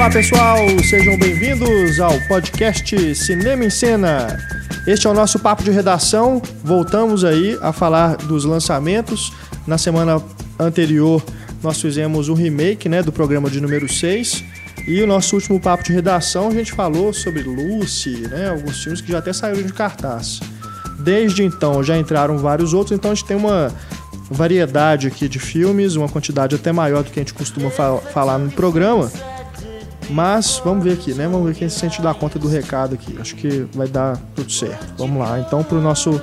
Olá pessoal, sejam bem-vindos ao podcast Cinema em Cena. Este é o nosso papo de redação. Voltamos aí a falar dos lançamentos. Na semana anterior nós fizemos o remake né, do programa de número 6. E o nosso último papo de redação a gente falou sobre Lucy, né, alguns filmes que já até saíram de cartaz. Desde então já entraram vários outros, então a gente tem uma variedade aqui de filmes, uma quantidade até maior do que a gente costuma fa falar no programa. Mas vamos ver aqui, né? Vamos ver quem se sente dar conta do recado aqui. Acho que vai dar tudo certo. Vamos lá, então, para o nosso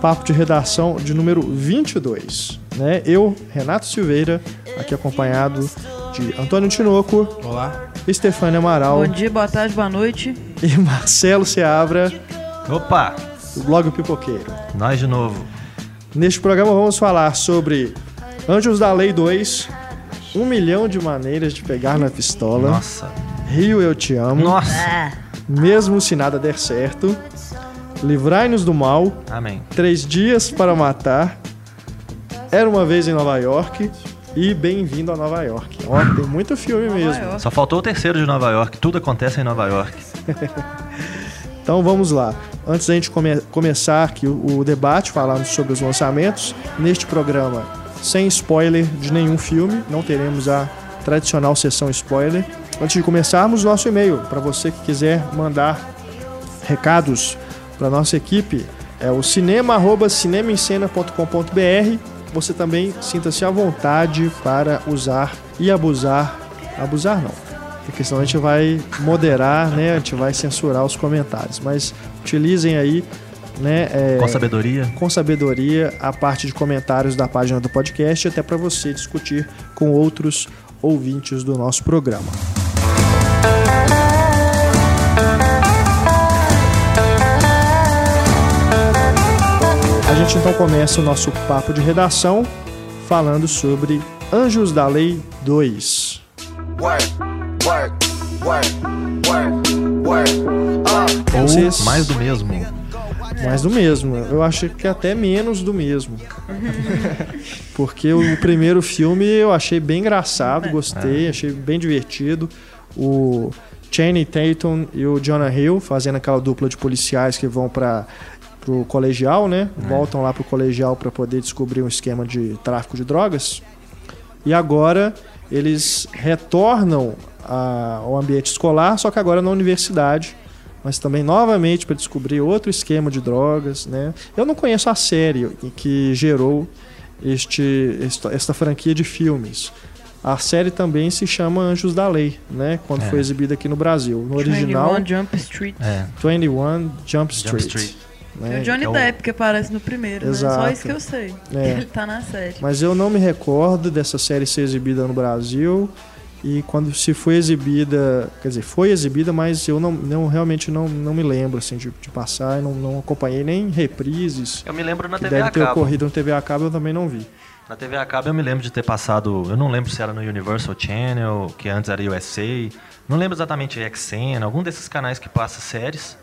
papo de redação de número 22. Né? Eu, Renato Silveira, aqui acompanhado de Antônio Tinoco. Olá. Estefânia Amaral. Bom dia, boa tarde, boa noite. E Marcelo Seabra. Opa! Do blog Pipoqueiro. Nós de novo. Neste programa vamos falar sobre Anjos da Lei 2, Um Milhão de Maneiras de Pegar na Pistola. Nossa. Rio Eu Te Amo. Nossa. Ah, Mesmo se nada der certo. Livrai-nos do mal. Amém. Três Dias para Matar. Era uma vez em Nova York. E Bem-vindo a Nova York. Ó, tem muito filme mesmo. York. Só faltou o terceiro de Nova York. Tudo acontece em Nova York. Então vamos lá. Antes da gente come- começar aqui o, o debate falando sobre os lançamentos, neste programa, sem spoiler de nenhum filme, não teremos a tradicional sessão spoiler. Antes de começarmos, nosso e-mail, para você que quiser mandar recados para nossa equipe, é o cinema@cinemaencena.com.br. Você também sinta-se à vontade para usar e abusar, abusar não, porque senão a gente vai moderar, né? A gente vai censurar os comentários. Mas utilizem aí, né? é, Com sabedoria. com sabedoria a parte de comentários da página do podcast, até para você discutir com outros ouvintes do nosso programa. A gente então começa o nosso papo de redação falando sobre Anjos da Lei 2. work, work, work, work, work. Uh, Ou mais do mesmo. Mais do mesmo. Eu acho que até menos do mesmo. Porque o primeiro filme eu achei bem engraçado, gostei, achei bem divertido. O Channing Tatum e o Jonah Hill fazendo aquela dupla de policiais que vão para pro colegial, né? Voltam lá pro colegial para poder descobrir um esquema de tráfico de drogas. E agora eles retornam a- ao ambiente escolar, só que agora na universidade, mas também novamente para descobrir outro esquema de drogas, né? Eu não conheço a série que gerou este esta, esta franquia de filmes. A série também se chama Anjos da Lei, né? Quando É. foi exibida aqui no Brasil. No original, 21 Jump Street. É. 21 Jump Jump Street. Street. né? E o Johnny é o- Depp que aparece no primeiro, né? Só Exato. isso que eu sei. É. Ele tá na série. Mas eu não me recordo dessa série ser exibida no Brasil. E quando se foi exibida, quer dizer, foi exibida, mas eu não, não realmente não, não me lembro assim de, de passar, não, não acompanhei nem reprises Eu me lembro na que TV a deve ter cabo. ocorrido no TV a cabo, eu também não vi. Na TV a cabo eu me lembro de ter passado. Eu não lembro se era no Universal Channel, que antes era USA. Não lembro exatamente XN, algum desses canais que passa séries.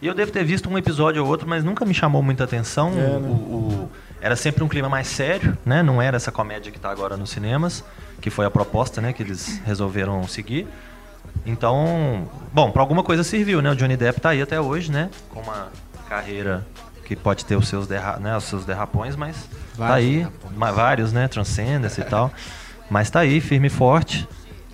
E eu devo ter visto um episódio ou outro, mas nunca me chamou muita atenção. É, né? O- o- era sempre um clima mais sério, né? Não era essa comédia que está agora nos cinemas, que foi a proposta, né? Que eles resolveram seguir. Então, bom, para alguma coisa serviu, né? O Johnny Depp tá aí até hoje, né? Com uma carreira que pode ter os seus, derra né, os seus derrapões, mas tá Vários aí, derrapões. ma- vários, né? Transcendence e tal. Mas tá aí, firme e forte.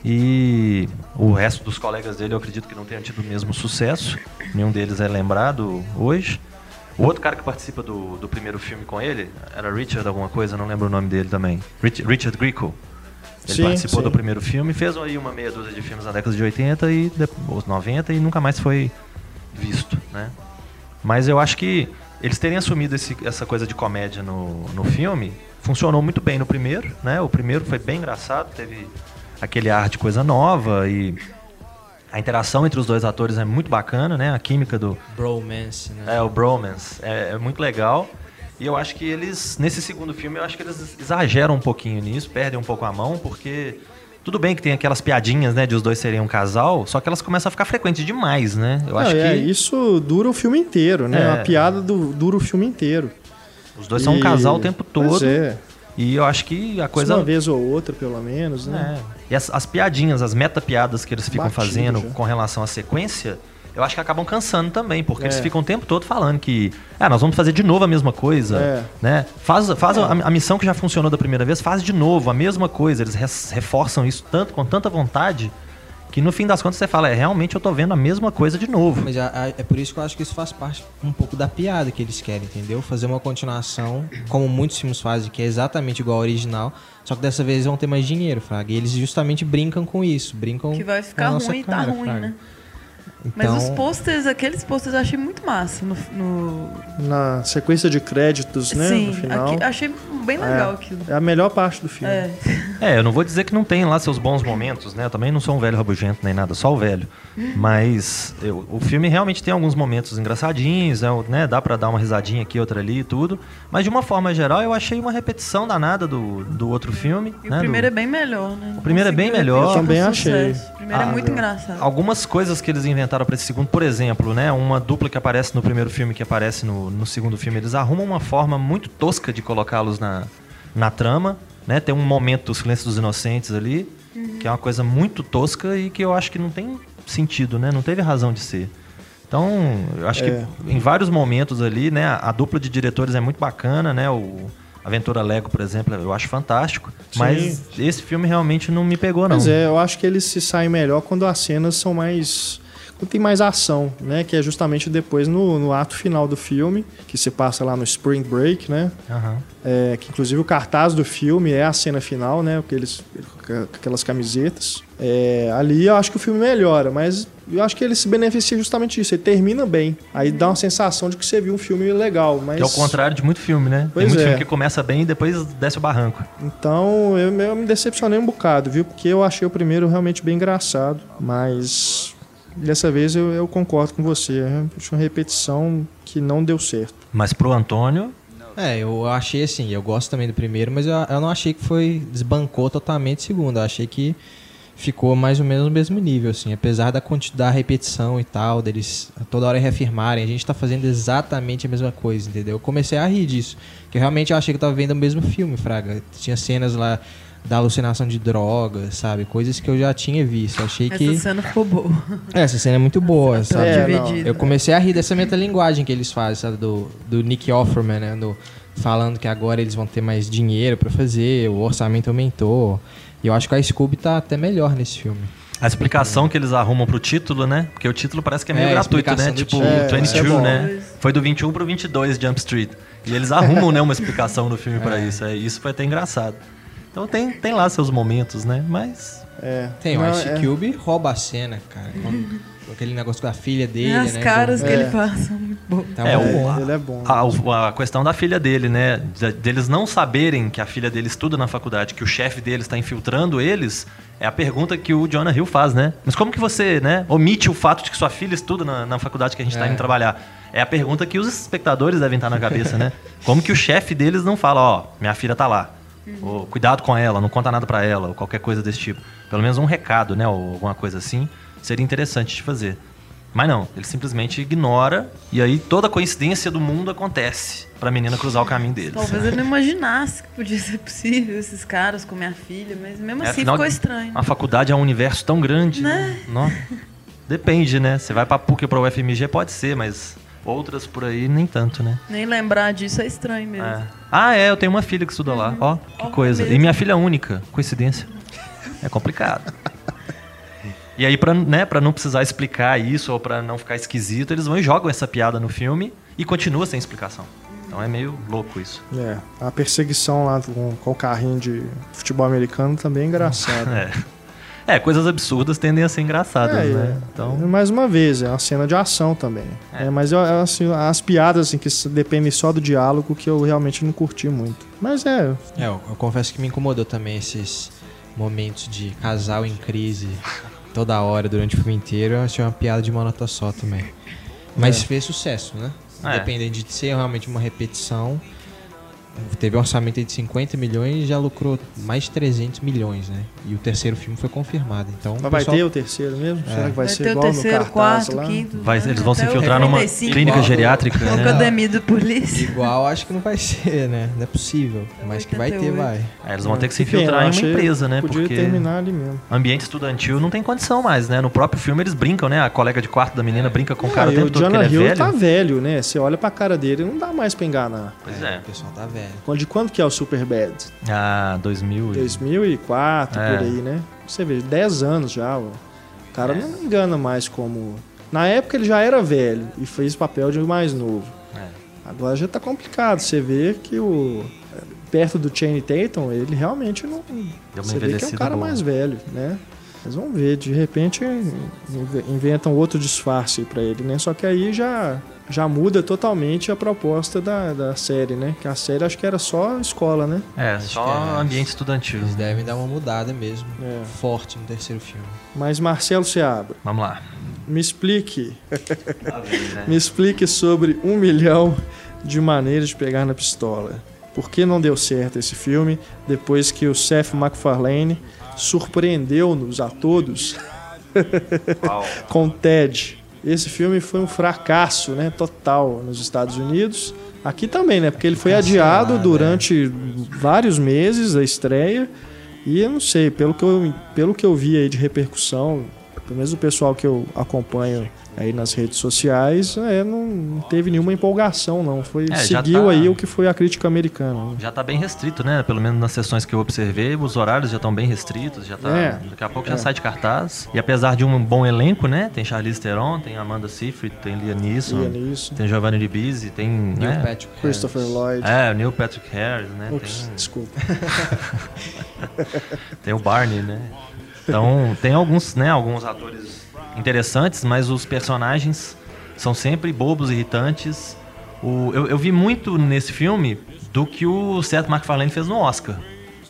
E o resto dos colegas dele eu acredito que não tenham tido o mesmo sucesso. Nenhum deles é lembrado hoje. O outro cara que participa do, do primeiro filme com ele era Richard alguma coisa, não lembro o nome dele também. Rich- Richard Grieco. Ele Sim, participou sim. do primeiro filme, fez aí uma meia dúzia de filmes na década de 80 e depois 90 e nunca mais foi visto, né? Mas eu acho que eles terem assumido esse- essa coisa de comédia no, no filme funcionou muito bem no primeiro, né? O primeiro foi bem engraçado, teve aquele ar de coisa nova e a interação entre os dois atores é muito bacana, né? A química do, Bromance, né? é, o bromance. É, é muito legal. E eu acho que eles, nesse segundo filme, eu acho que eles exageram um pouquinho nisso, perdem um pouco a mão, porque tudo bem que tem aquelas piadinhas, né, de os dois serem um casal, só que elas começam a ficar frequentes demais, né? Eu acho é, que isso dura o filme inteiro, né? É. A piada do- dura o filme inteiro. os dois são um E- casal o tempo Pois todo. é. E eu acho que a coisa. Uma vez ou outra, pelo menos, né? É. E as, as piadinhas, as meta-piadas que eles ficam Batido fazendo já. com relação à sequência, eu acho que acabam cansando também, porque É. eles ficam o tempo todo falando que, ah, nós vamos fazer de novo a mesma coisa, É. né? Faz, faz a, a missão que já funcionou da primeira vez, faz de novo a mesma coisa. Eles reforçam isso tanto com tanta vontade que no fim das contas você fala, é, realmente eu tô vendo a mesma coisa de novo. Mas a- a- é por isso que eu acho que isso faz parte um pouco da piada que eles querem, entendeu? Fazer uma continuação, como muitos filmes fazem, que é exatamente igual ao original, só que dessa vez eles vão ter mais dinheiro, Fraga. E eles justamente brincam com isso, brincam Que vai com ficar ruim, tá cara, ruim, Fraga. né? Então, Mas os posters, aqueles posters eu achei muito massa no, no- Na sequência de créditos, né? Sim, no final. aqui- achei bem legal aquilo. É a melhor parte do filme. É. É, eu não vou dizer que não tem lá seus bons momentos, né? Eu também não sou um velho rabugento nem nada, só o velho. Mas eu- o filme realmente tem alguns momentos engraçadinhos, é, né? Dá pra dar uma risadinha aqui, outra ali e tudo. Mas de uma forma geral, eu achei uma repetição danada do, do outro filme. E né? o primeiro do- é bem melhor, né? O primeiro é bem melhor. Eu também achei. O primeiro Ah, é muito eu- engraçado. Algumas coisas que eles inventaram pra esse segundo, por exemplo, né? Uma dupla que aparece no primeiro filme que aparece no, no segundo filme, eles arrumam uma forma muito tosca de colocá-los na, na trama, né? Tem um momento do Silêncio dos Inocentes ali, que é uma coisa muito tosca e que eu acho que não tem sentido, né? Não teve razão de ser. Então, eu acho É. que em vários momentos ali, né? A, a dupla de diretores é muito bacana, né? O Aventura Lego, por exemplo, eu acho fantástico. Sim. Mas esse filme realmente não me pegou, não. Mas é, eu acho que eles se saem melhor quando as cenas são mais. Tem mais ação, né? Que é justamente depois no, no ato final do filme, que se passa lá no Spring Break, né? Aham. É, que inclusive o cartaz do filme é a cena final, né? Porque eles, aquelas camisetas. É, ali eu acho que o filme melhora, mas eu acho que ele se beneficia justamente disso. Ele termina bem. Aí dá uma sensação de que você viu um filme legal. Mas... Que é o contrário de muito filme, né? Pois Tem muito é. filme que começa bem e depois desce o barranco. Então eu, eu me decepcionei um bocado, viu? Porque eu achei o primeiro realmente bem engraçado. Mas dessa vez eu, eu concordo com você. Acho uma repetição que não deu certo. Mas pro Antônio, É, eu achei assim, eu gosto também do primeiro, mas eu, eu não achei que foi. desbancou totalmente o segundo. Eu achei que ficou mais ou menos no mesmo nível, assim. Apesar da, quanti- da repetição e tal, deles toda hora reafirmarem, a gente tá fazendo exatamente a mesma coisa, entendeu? Eu comecei a rir disso. Que realmente eu achei que eu tava vendo o mesmo filme, Fraga. Tinha cenas lá da alucinação de drogas, sabe? Coisas que eu já tinha visto. Achei Essa que. cena ficou boa. Essa cena é muito boa, sabe? É. Eu comecei a rir dessa metalinguagem que eles fazem, sabe? Do, do Nick Offerman, né? Do, falando que agora eles vão ter mais dinheiro pra fazer, o orçamento aumentou. E eu acho que a Scooby tá até melhor nesse filme. a explicação que eles arrumam pro título, né? Porque o título parece que é meio É, gratuito, né? Tipo. É, isso é 22, bom. né? Foi do 21 pro 22 Jump Street. E eles arrumam, né, uma explicação no filme pra É. isso. É, isso foi até engraçado. Então tem, tem lá seus momentos, né? Mas É. Tem, o Ice é- Cube rouba a cena, cara. Com, com aquele negócio com a filha dele, As né? caras com- que É. ele faz são muito boas. Tá É, bom. o- É, ele é bom. a, a questão da filha dele, né? de- deles não saberem que a filha dele estuda na faculdade, que o chefe deles está infiltrando eles, é a pergunta que o Jonah Hill faz, né? Mas como que você, né, omite o fato de que sua filha estuda na, na faculdade que a gente está É. indo trabalhar? É a pergunta que os espectadores devem estar na cabeça, né? Como que o chefe deles não fala, ó, minha filha tá lá. Ou, cuidado com ela, não conta nada pra ela, ou qualquer coisa desse tipo. Pelo menos um recado, né? Ou alguma coisa assim, seria interessante de fazer. Mas não, ele simplesmente ignora e aí toda coincidência do mundo acontece pra menina cruzar o caminho deles. Talvez ele não imaginasse que podia ser possível esses caras com minha filha, mas mesmo É, assim afinal, ficou estranho. A faculdade é um universo tão grande, né? Nó. Depende, né? Você vai pra PUC ou pra UFMG, pode ser, mas outras por aí nem tanto, né? Nem lembrar disso é estranho mesmo. É. Ah, é, eu tenho uma filha que estuda lá. Ó, que Ó, coisa. mesmo. E minha filha é única. Coincidência. É complicado. E aí, pra, né, pra não precisar explicar isso ou pra não ficar esquisito, eles vão e jogam essa piada no filme e continua sem explicação. Então é meio louco isso. É, a perseguição lá com, com o carrinho de futebol americano também é engraçado. É. É, coisas absurdas tendem a ser engraçadas, É, né? é. Então, Mais uma vez, é uma cena de ação também. É, mas eu, eu, assim, as piadas assim, que dependem só do diálogo que eu realmente não curti muito. Mas é, É, eu, eu confesso que me incomodou também esses momentos de casal em crise toda hora durante o filme inteiro. Eu achei uma piada de uma nota só também. Mas É. fez sucesso, né? É. Independente de ser realmente uma repetição. Teve um orçamento aí de 50 milhões e já lucrou mais de 300 milhões, né? E o terceiro filme foi confirmado. Então, Mas o vai pessoal- ter o terceiro mesmo? Será que vai, Vai ser ter o igual terceiro, no cartaz quarto, lá? quinto. Vai- eles vão se o infiltrar numa 35. clínica Igual- geriátrica, É o né? academia da polícia. Igual acho que não vai ser, né? Não é possível. Mas que vai ter, 88. vai. É, eles vão ter que se infiltrar eu em uma empresa, né? Podia Porque terminar ali mesmo. ambiente estudantil não tem condição mais, né? No próprio filme eles brincam, né? A colega de quarto da menina brinca com o cara Ah, o tempo o todo que ele é Hill velho. tá velho, né? Você olha pra cara dele, não dá mais pra enganar. Pois é. O pessoal tá velho. Quando- De quando que é o Superbad? Ah, 2000. e- 2004, É. por aí, né? Você vê, 10 anos já. O cara É. não engana mais como... Na época ele já era velho e fez papel de mais novo. É. Agora já tá complicado. Você vê que o... Perto do Channing Tatum, ele realmente não... Você vê que é um cara boa. mais velho, né? Mas vamos ver, de repente inve- inventam outro disfarce pra ele, né? Só que aí já, já muda totalmente a proposta da, da série, né? Que a série acho que era só escola, né? É, Acho só que é. ambiente estudantil. Eles devem dar uma mudada mesmo. É. Forte no terceiro filme. Mas Marcelo Seabra, Vamos lá. me explique, né? me explique sobre um milhão de maneiras de pegar na pistola. Por que não deu certo esse filme depois que o Seth MacFarlane surpreendeu-nos a todos com Ted. Esse filme foi um fracasso, né, total nos Estados Unidos. Aqui também, né, porque ele foi adiado Cancelado, durante vários meses a estreia. E eu não sei, pelo que eu, pelo que eu vi aí de repercussão, pelo menos o pessoal que eu acompanho aí nas redes sociais, é, não, teve nenhuma empolgação, não. Foi, É, seguiu tá- aí o que foi a crítica americana. né? Já tá bem restrito, né? Pelo menos nas sessões que eu observei, os horários já estão bem restritos, já tá. É. Daqui a pouco já É. sai de cartaz. E apesar de um bom elenco, né? Tem Charlize Theron, tem Amanda Seyfried, tem Liam Neeson, tem Giovanni Ribisi, tem. Neil né? Patrick Christopher Harris. Lloyd. É, o Neil Patrick Harris, né? Ups, Tem, desculpa. tem o Barney, né? Então, tem alguns, né, alguns atores interessantes, mas os personagens são sempre bobos, irritantes. O, eu, eu vi muito nesse filme do que o Seth MacFarlane fez no Oscar.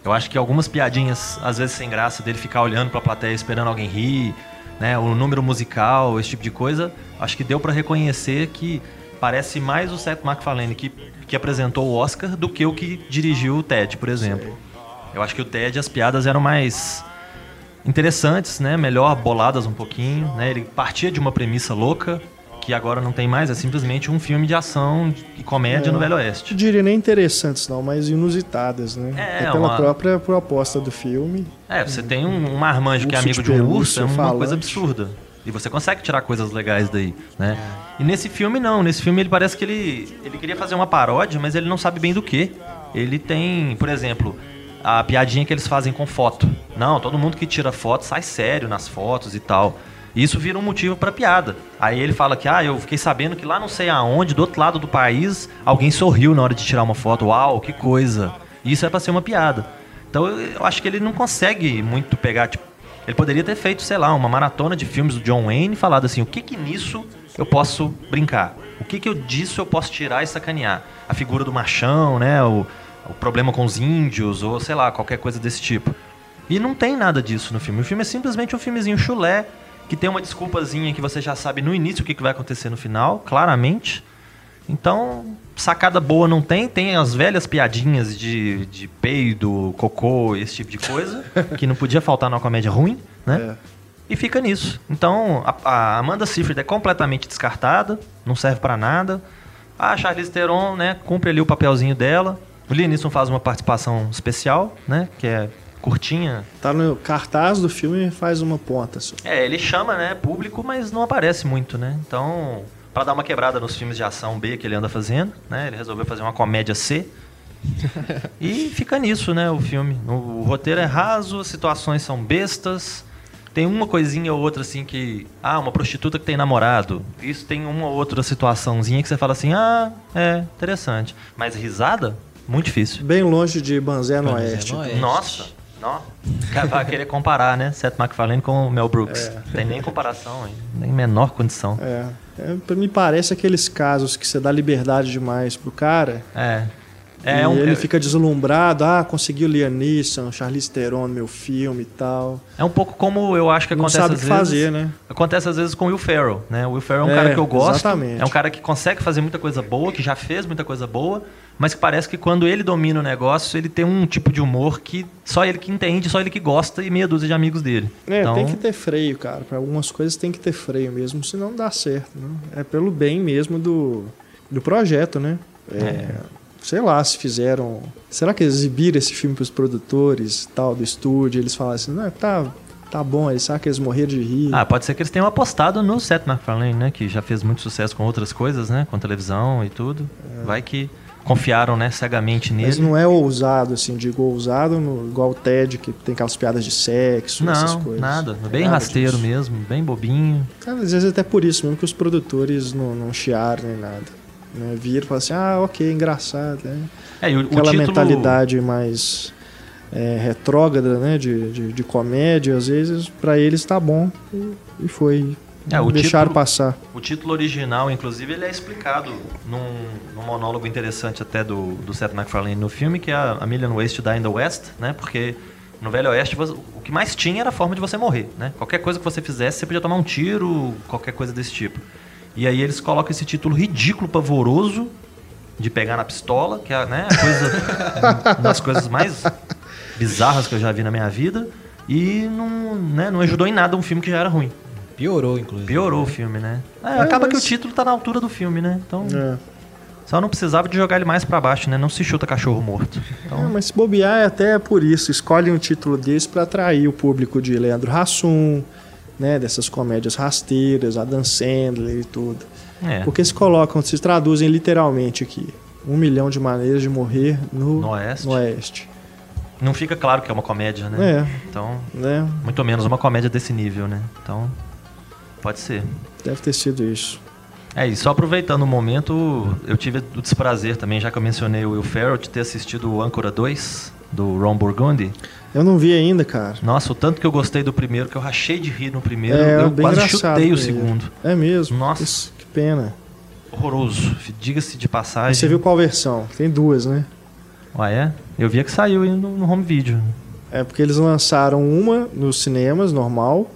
Eu acho que algumas piadinhas, às vezes sem graça, dele ficar olhando pra plateia esperando alguém rir, né, o número musical, esse tipo de coisa, acho que deu pra reconhecer que parece mais o Seth MacFarlane que, que apresentou o Oscar do que o que dirigiu o Ted, por exemplo. Eu acho que o Ted, as piadas eram mais interessantes, né? Melhor boladas um pouquinho, né? Ele partia de uma premissa louca que agora não tem mais, é simplesmente um filme de ação e comédia É. no Velho Não Oeste. diria nem interessantes, não, mas inusitadas, né? É, pela uma- própria proposta do filme. É, você tem um, um marmanjo que é amigo de de um urso, é uma falante. coisa absurda. E você consegue tirar coisas legais daí, né? E nesse filme não, nesse filme ele parece que ele, ele queria fazer uma paródia, mas ele não sabe bem do que. Ele tem, por exemplo, a piadinha que eles fazem com foto. Não, todo mundo que tira foto sai sério nas fotos e tal. Isso vira um motivo pra piada. Aí ele fala que, ah, eu fiquei sabendo que lá não sei aonde, do outro lado do país, alguém sorriu na hora de tirar uma foto. Uau, que coisa. Isso é pra ser uma piada. Então eu, eu acho que ele não consegue muito pegar, tipo, ele poderia ter feito, sei lá, uma maratona de filmes do John Wayne e falado assim, o que que nisso eu posso brincar? O que que eu disso eu posso tirar e sacanear? A figura do machão, né? O, o problema com os índios, ou sei lá, qualquer coisa desse tipo. E não tem nada disso no filme. O filme é simplesmente um filmezinho chulé, que tem uma desculpazinha que você já sabe no início o que que vai acontecer no final, claramente. Então, sacada boa não tem. Tem as velhas piadinhas de, de peido, cocô, esse tipo de coisa, que não podia faltar numa comédia ruim, né? É. E fica nisso. Então, a, a Amanda Seyfried é completamente descartada, não serve pra nada. A Charlize Theron, né, cumpre ali o papelzinho dela. O Liam Neeson faz uma participação especial, né, que é curtinha. Tá no cartaz do filme e faz uma ponta só. É, ele chama, né, público, mas não aparece muito, né? Então, pra dar uma quebrada nos filmes de ação B que ele anda fazendo, né, ele resolveu fazer uma comédia C. e fica nisso, né, o filme. O, o roteiro é raso, as situações são bestas. Tem uma coisinha ou outra assim que. Ah, uma prostituta que tem namorado. Isso tem uma ou outra situaçãozinha que você fala assim, ah, é, interessante. Mas risada? Muito difícil. Bem longe de Banzé no Oeste. no Oeste. Nossa, não. Cara, Vai querer comparar, né? Seth MacFarlane com o Mel Brooks. Tem nem comparação, hein? nem menor condição. É. é. Me parece aqueles casos que você dá liberdade demais pro cara É. É, e um- ele é- fica deslumbrado, ah, conseguiu Liam Neeson, Charlize Theron no meu filme e tal. É um pouco como eu acho que Não acontece sabe o às vezes. fazer, né? Acontece às vezes com o Will Ferrell, né? O Will Ferrell é um É, cara que eu gosto. exatamente. É um cara que consegue fazer muita coisa boa, que já fez muita coisa boa, mas que parece que quando ele domina o negócio, ele tem um tipo de humor que só ele que entende, só ele que gosta e meia dúzia de amigos dele. É, então, tem que ter freio, cara. Para algumas coisas tem que ter freio mesmo, senão não dá certo. Né? É pelo bem mesmo do, do projeto, né? É, Sei lá, se fizeram. Será que exibiram esse filme para os produtores tal do estúdio? Eles falaram assim, não, tá, tá bom aí, será que eles morreram de rir? Ah, pode ser que eles tenham apostado no Seth MacFarlane, né? Que já fez muito sucesso com outras coisas, né? Com televisão e tudo. Vai que confiaram, né, cegamente Mas nele. não é ousado, assim, digo ousado no, igual o Ted, que tem aquelas piadas de sexo, essas Não, coisas. nada. Bem Nada rasteiro disso. mesmo, bem bobinho. Cara, às vezes até por isso mesmo que os produtores não, não chiaram nem nada. Né? Viram e falaram assim, ah, ok, engraçado. Né? É, o, o Aquela título... mentalidade mais é, retrógrada, né? De, de, de comédia, às vezes, pra eles tá bom. E, e foi. É, o Deixaram título- passar. O título original, inclusive, ele é explicado num, num monólogo interessante até do, do Seth MacFarlane no filme, que é a Million Ways to Die in the West, né? Porque no Velho Oeste o que mais tinha era a forma de você morrer, né? Qualquer coisa que você fizesse, você podia tomar um tiro, qualquer coisa desse tipo. E aí eles colocam esse título ridículo, pavoroso, de pegar na pistola, que é né, a coisa, uma das coisas mais bizarras que eu já vi na minha vida. E não, né, não ajudou em nada um filme que já era ruim. Piorou, inclusive. Piorou o filme, né? É, acaba que o mas- título tá na altura do filme, né? Então, É. só não precisava de jogar ele mais pra baixo, né? Não se chuta cachorro morto. É, Então, mas se bobear é até por isso. Escolhem um título desse pra atrair o público de Leandro Hassum, né? Dessas comédias rasteiras, Adam Sandler e tudo. é. Porque se colocam, se traduzem literalmente aqui. Um milhão de maneiras de morrer no, No Oeste. no Oeste. Não fica claro que é uma comédia, né? É, Então, né? muito menos uma comédia desse nível, né? Então, pode ser. Deve ter sido isso. É, e só aproveitando o momento, eu tive o desprazer também, já que eu mencionei o Will Ferrell, de ter assistido o Âncora 2, do Ron Burgundy. Eu não vi ainda, cara. Nossa, o tanto que eu gostei do primeiro, que eu rachei de rir no primeiro, É, eu quase chutei o segundo. É mesmo. Nossa. Isso, que pena. Horroroso. Diga-se de passagem. Você viu qual versão? Tem duas, né? Ah, é? Eu via que saiu no, no home video. É porque eles lançaram uma nos cinemas, normal.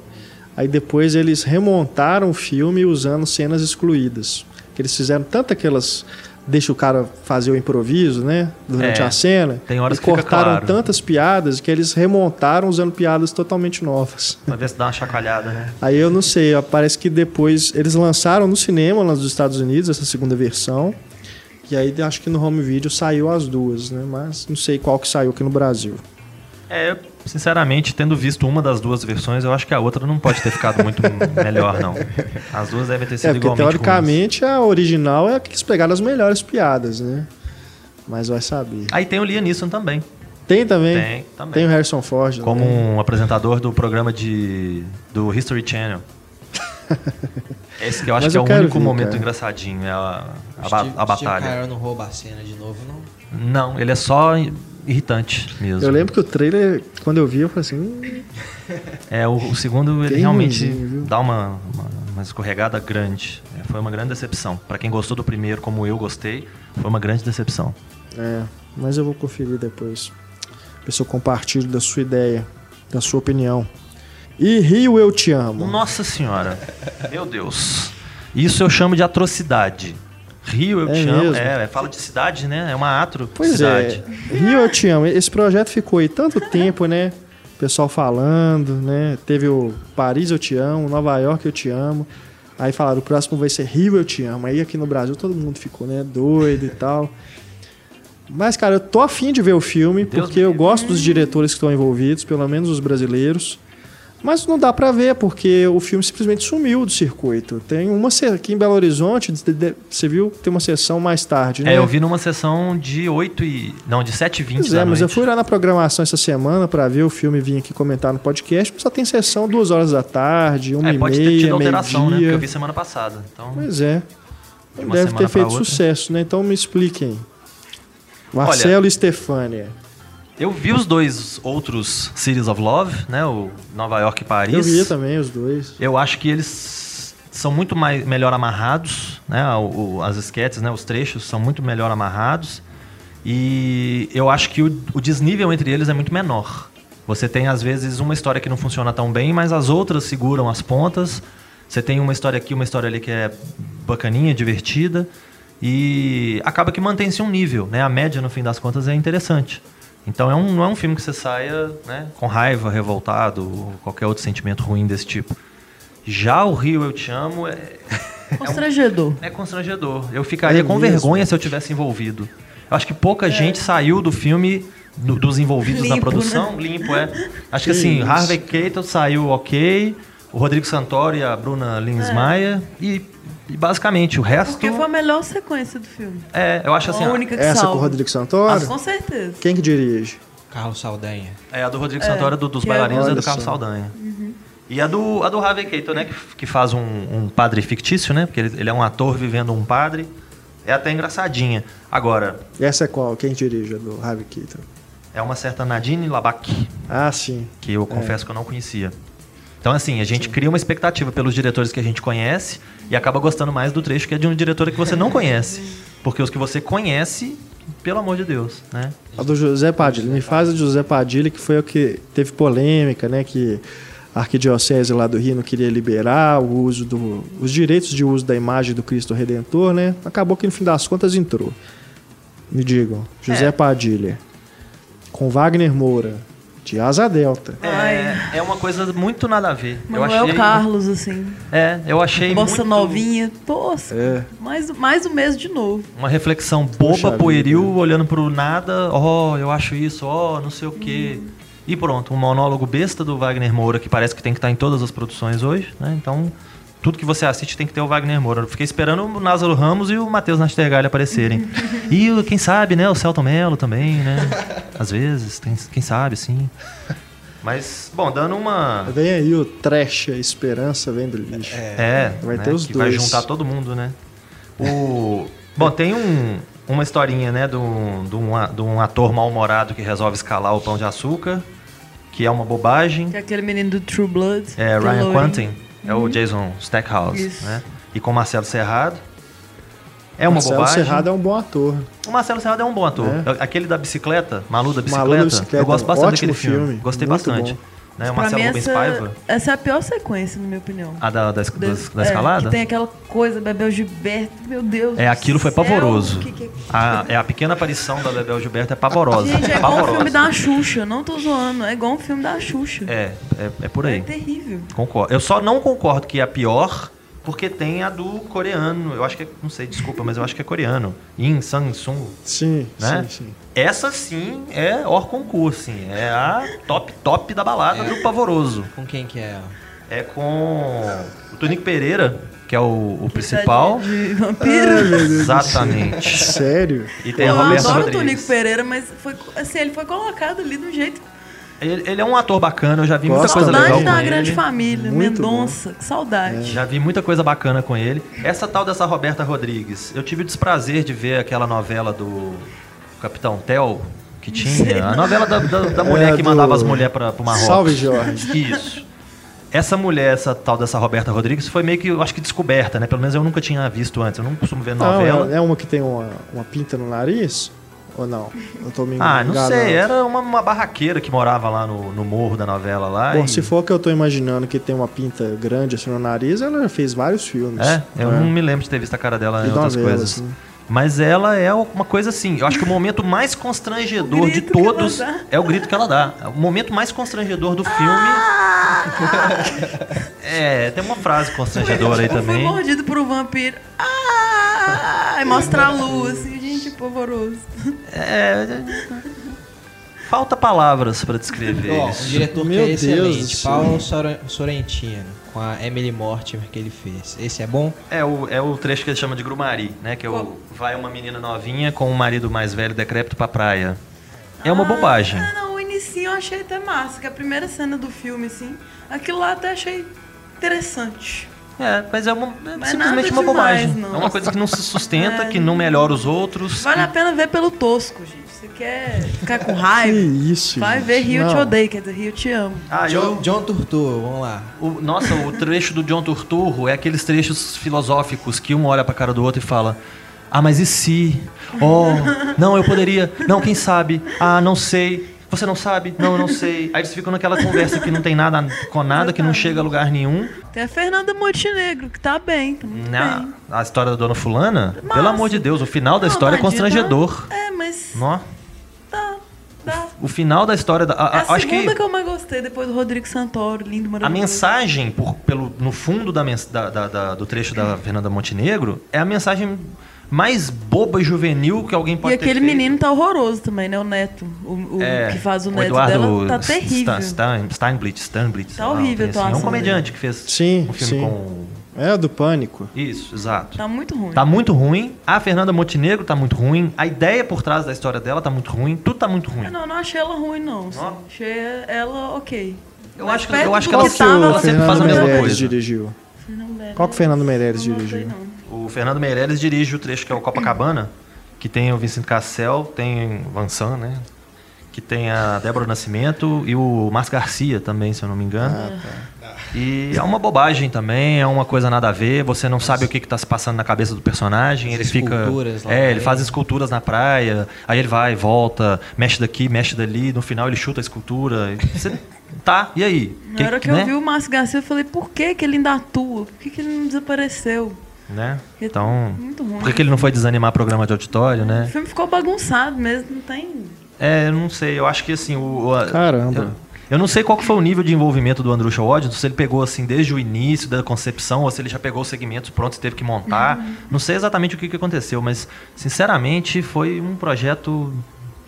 Aí depois eles remontaram o filme usando cenas excluídas. Que eles fizeram tanto aquelas. Deixa o cara fazer o improviso, né? Durante É, a cena. tem horas e que cortaram claro. tantas piadas que eles remontaram usando piadas totalmente novas. Pra ver se dá uma chacoalhada, né? Aí eu não sei, parece que depois eles lançaram no cinema lá nos Estados Unidos essa segunda versão. E aí acho que no home video saiu as duas, né? Mas não sei qual que saiu aqui no Brasil. É, eu, sinceramente, tendo visto uma das duas versões, eu acho que a outra não pode ter ficado muito melhor, não. As duas devem ter sido É, porque igualmente teoricamente a original é a que eles pegaram as melhores piadas, né? Mas vai saber. ruins. Aí tem o Liam Neeson também. Tem também? Tem, também. Tem o Harrison Ford. Como também. um apresentador do programa de do History Channel. Esse que eu acho Mas que é eu o quero único ver, momento cara. engraçadinho, é a, a, Steve- a Steve batalha. Carell não rouba a cena de novo, não. Não, ele é só irritante mesmo. Eu lembro que o trailer, quando eu vi, eu falei assim. "Hum, É, o, o segundo ele realmente dá uma, uma, uma escorregada grande. É, foi uma grande decepção. Pra quem gostou do primeiro, como eu gostei, foi uma grande decepção. É, mas eu vou conferir depois. Ver se eu compartilho da sua ideia, da sua opinião. E Rio, eu te amo. Nossa senhora, meu Deus. Isso eu chamo de atrocidade. Rio, eu É te amo. mesmo? É, é, fala de cidade, né? É uma atro Pois cidade. é, Rio, eu te amo. Esse projeto ficou aí tanto tempo, né? O pessoal falando, né? Teve o Paris, eu te amo, Nova York, eu te amo. Aí falaram, o próximo vai ser Rio, eu te amo. Aí aqui no Brasil todo mundo ficou, né? Doido e tal. Mas, cara, eu tô afim de ver o filme, Deus porque eu gosto dos diretores que estão envolvidos, pelo menos os brasileiros. Mas não dá pra ver, porque o filme simplesmente sumiu do circuito. Tem uma aqui em Belo Horizonte, você viu? Tem uma sessão mais tarde, né? É, eu vi numa sessão de 8 e. Não, de 7 e 20 Pois é, mas eu fui lá na programação essa semana pra ver o filme e vim aqui comentar no podcast, mas só tem sessão duas horas da tarde, uma É, e pode ter meia, tido alteração, né? Porque eu vi semana passada. Então, Pois é. Deve ter feito outra. sucesso, né? Então me expliquem. Marcelo e Stefânia. Eu vi os dois outros Cities of Love, né? O Nova York e Paris. Eu vi também os dois. Eu acho que eles são muito mais, melhor amarrados, né? O- o- as esquetes, né? Os trechos são muito melhor amarrados. E eu acho que o, o desnível entre eles é muito menor. Você tem, às vezes, uma história que não funciona tão bem, mas as outras seguram as pontas. Você tem uma história aqui, uma história ali que é bacaninha, divertida. E acaba que mantém-se um nível, né? A média, no fim das contas, é interessante. Então é um, não é um filme que você saia né, com raiva, revoltado, ou qualquer outro sentimento ruim desse tipo. Já o Rio Eu Te Amo é, Constrangedor. é constrangedor. Eu ficaria É com mesmo? vergonha se eu tivesse envolvido. Eu acho que pouca gente saiu do filme, do- dos envolvidos na Limpo, produção, limpo, é. Acho que assim, isso. Harvey Keitel saiu ok, o Rodrigo Santoro e a Bruna Linsmeyer, e, e basicamente o resto... Porque foi a melhor sequência do filme. É, eu acho assim... a única que Essa salva. com o Rodrigo Santoro? Com certeza. Quem que dirige? Carlos Saldanha. É, a do Rodrigo Santoro é do- dos é- bailarinos é Olha do Carlos. Saldanha. E a do, a do Harvey Keitel, né? Que, que faz um, um padre fictício, né? Porque ele, ele é um ator vivendo um padre. É até engraçadinha. Agora, Essa é qual? Quem dirige? A do Harvey Keitel. é uma certa Nadine Labac, Ah, sim. que eu confesso que eu não conhecia. Então, assim, a gente cria uma expectativa pelos diretores que a gente conhece e acaba gostando mais do trecho que é de um diretor que você não conhece. Porque os que você conhece, pelo amor de Deus, né? A do José Padilha. Me faz a do José Padilha, que foi o que teve polêmica, né? Que a arquidiocese lá do Rio não queria liberar o uso do, os direitos de uso da imagem do Cristo Redentor, né? Acabou que no fim das contas entrou. Me digam, José É. Padilha, com Wagner Moura, de Asa Delta. É, é uma coisa muito nada a ver. eu Manuel achei, Carlos, assim. É, eu achei Bossa muito... novinha. Tosca. É. Mais, mais o mês de novo. Uma reflexão boba, pueril, vida. olhando pro nada, ó, eu acho isso, ó, não sei o quê. E pronto, um monólogo besta do Wagner Moura, que parece que tem que estar em todas as produções hoje, né? Então, tudo que você assiste tem que ter o Wagner Moura. Eu fiquei esperando o Názaro Ramos e o Matheus Nastergalli aparecerem. e quem sabe, né, o Celton Mello também, né? Às vezes, tem- quem sabe, sim. Mas, bom, dando uma... Vem aí o trash, a esperança vem do lixo. É, Vai né, ter os que vai dois. juntar todo mundo, né? O... Bom, tem um, uma historinha, né, de um, de, um, um ator mal-humorado que resolve escalar o pão de açúcar, que é uma bobagem. Que é aquele menino do True Blood. É Ryan loirinho. É o Jason Stackhouse, Isso. né? E com Marcelo Serrado. É uma Marcelo bobagem. Serrado é um bom ator. O Marcelo Serrado é um bom ator. É. Aquele da bicicleta, Malu da bicicleta, Malu da Bicicleta, eu gosto bastante daquele filme. filme, Gostei muito bastante. bom. Né? O Pra Marcelo Rubens essa, Paiva. essa é a pior sequência, na minha opinião. A da, da, da, da é, escalada? que tem aquela coisa, Bebel Gilberto, meu Deus. É, aquilo foi céu, pavoroso. que que é- A, é a pequena aparição da Bebel Gilberto é pavorosa. Gente, é é igual um pavorosa. filme da Xuxa, não tô zoando, é igual um filme da Xuxa. É, é, é por É aí. terrível. Concordo. Eu só não concordo que é a pior porque tem a do coreano. Eu acho que é, não sei, desculpa, mas eu acho que é coreano. In Sang Sung, Sim, né? sim, sim. Essa sim é hors concurso, assim. É a top top da balada do pavoroso. Com quem que é? É com o Tonico Pereira, que é o, o principal. De, de vampiro. Exatamente. Sério? E tem eu a Roberta adoro o Rodrigues. Tonico Pereira, mas foi, assim, ele foi colocado ali de um jeito. Ele, ele é um ator bacana, eu já vi muita Gosto coisa também. legal Saudade com da ele. grande família, Muito Mendonça, que saudade. Já vi muita coisa bacana com ele. Essa tal dessa Roberta Rodrigues, eu tive o desprazer de ver aquela novela do Capitão Tel, que tinha. A novela da, da, da mulher É, que do- mandava as mulheres para o Marrocos. Salve, Jorge. Isso. Essa mulher, essa tal dessa Roberta Rodrigues, foi meio que, eu acho que descoberta, né? Pelo menos eu nunca tinha visto antes. Eu não costumo ver Não, novela. é, é uma que tem uma, uma pinta no nariz? Ou não? Eu tô me Ah, não sei. Era uma, uma barraqueira que morava lá no, no morro da novela lá. Bom, e- se for que eu tô imaginando que tem uma pinta grande assim no nariz, ela já fez vários filmes. É, eu É. não me lembro de ter visto a cara dela E em outras coisas. assim. Mas ela é uma coisa assim, eu acho que o momento mais constrangedor O de todos é o grito que ela dá. O momento mais constrangedor do filme. é, tem uma frase constrangedora aí Tipo, também. Foi mordido por um vampiro. Ah! E mostra a luz, assim, gente, pavoroso. É, falta palavras pra descrever um isso. diretor Meu que é excelente. Paulo Sor- Sorrentino, com a Emily Mortimer que ele fez. Esse é bom? É o, é o trecho que ele chama de grumari, né? Que é o vai uma menina novinha com um marido mais velho decrépito pra praia. É uma bobagem. Ah, não, o inicinho eu achei até massa, que a primeira cena do filme, assim, aquilo lá até achei interessante. É, mas é, uma, é Mas simplesmente uma demais, bobagem. não. É uma coisa que não se sustenta, É. que não melhora os outros. Vale a pena ver pelo tosco, gente. Você quer ficar com Que raiva? isso, Vai gente. ver Rio Não. Te Odeio, quer dizer, Rio Te Amo. Ah, eu, John, John Turturro, vamos lá. o- nossa, o trecho do John Turturro é aqueles trechos filosóficos que um olha pra cara do outro e fala: Ah, mas e se? Oh, não, eu poderia. Não, quem sabe? Ah, não sei. Você não sabe? Não, eu não sei. Aí eles ficam naquela conversa que não tem nada com nada, que não chega a lugar nenhum. Tem a Fernanda Montenegro, que tá bem, tá muito Na, bem. a história da dona fulana, Massa. pelo amor de Deus, o final da Não, história é constrangedor. É, mas Nó. tá, tá. O final da história da, a- É a- a acho segunda que que... eu mais gostei, depois do Rodrigo Santoro, lindo, a maravilhoso. mensagem por- pelo, no fundo da, da- da- da- do trecho da Fernanda Montenegro é a mensagem mais boba e juvenil que alguém E pode ter aquele feito. menino tá horroroso também, né? O Neto. O, o É, que faz o neto Eduardo dela tá terrível. Stein, Steinblitz, Steinblitz, Tá lá, horrível a trem assim. É um comediante que fez Sim, um filme sim. com... É, do Pânico. Isso, exato. Tá muito ruim. Tá muito ruim. A Fernanda Montenegro tá muito ruim. A ideia por trás da história dela tá muito ruim. Tudo tá muito ruim. Eu não, não achei ela ruim, não. assim. Achei ela ok. Eu Mas acho que- eu acho que ela Qual que tava, o ela sempre faz a Fernando mesma Meirelles coisa. dirigiu? Meirelles, Qual que o Fernando Meirelles dirigiu? não. O Fernando Meirelles dirige o trecho que é o Copacabana, que tem o Vincent Cassel, tem o Vansan, né? Que tem a Débora Nascimento e o Márcio Garcia também, se eu não me engano. E é uma bobagem também, é uma coisa nada a ver, você não sabe o que está se passando na cabeça do personagem, As ele fica. É, ele faz esculturas na praia, aí ele vai, volta, mexe daqui, mexe dali, no final ele chuta a escultura. Você, tá, e aí? Na hora que né? eu vi o Márcio Garcia, eu falei, por que, que ele ainda atua? Por que, que ele não desapareceu? Né? Porque Então, muito ruim. por que, que ele não foi desanimar programa de auditório, O né? filme ficou bagunçado mesmo, não tem. É, eu não sei, eu acho que assim, o. o- Caramba. Eu, eu não sei qual que foi o nível de envolvimento do Andrew Waddington, se ele pegou assim desde o início da concepção, ou se ele já pegou os segmentos prontos e teve que montar. Não sei exatamente o que, que aconteceu, mas sinceramente foi um projeto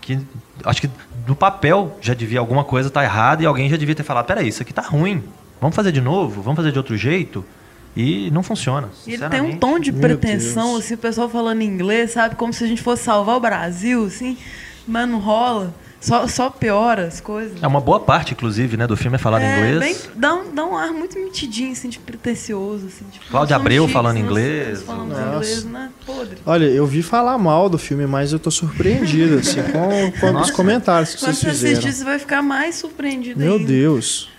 que acho que no papel já devia alguma coisa estar errada e alguém já devia ter falado, peraí, isso aqui tá ruim. Vamos fazer de novo, vamos fazer de outro jeito. E não funciona. E ele tem um tom de pretensão, assim, o pessoal falando inglês, sabe? Como se a gente fosse salvar o Brasil, assim. Mas não rola. Só, só piora as coisas. É uma boa parte, inclusive, né, do filme é falado em É, inglês. bem- dá, um, dá um ar muito metidinho, assim, de pretencioso. Assim, tipo, Cláudia nós somos Abreu chiques, falando nós- inglês. nós falamos Nossa. inglês, né? Podre. Olha, eu vi falar mal do filme, mas eu tô surpreendido, assim, com, com os comentários que Quando vocês você assistir, fizeram. você vai ficar mais surpreendido Meu ainda. Deus.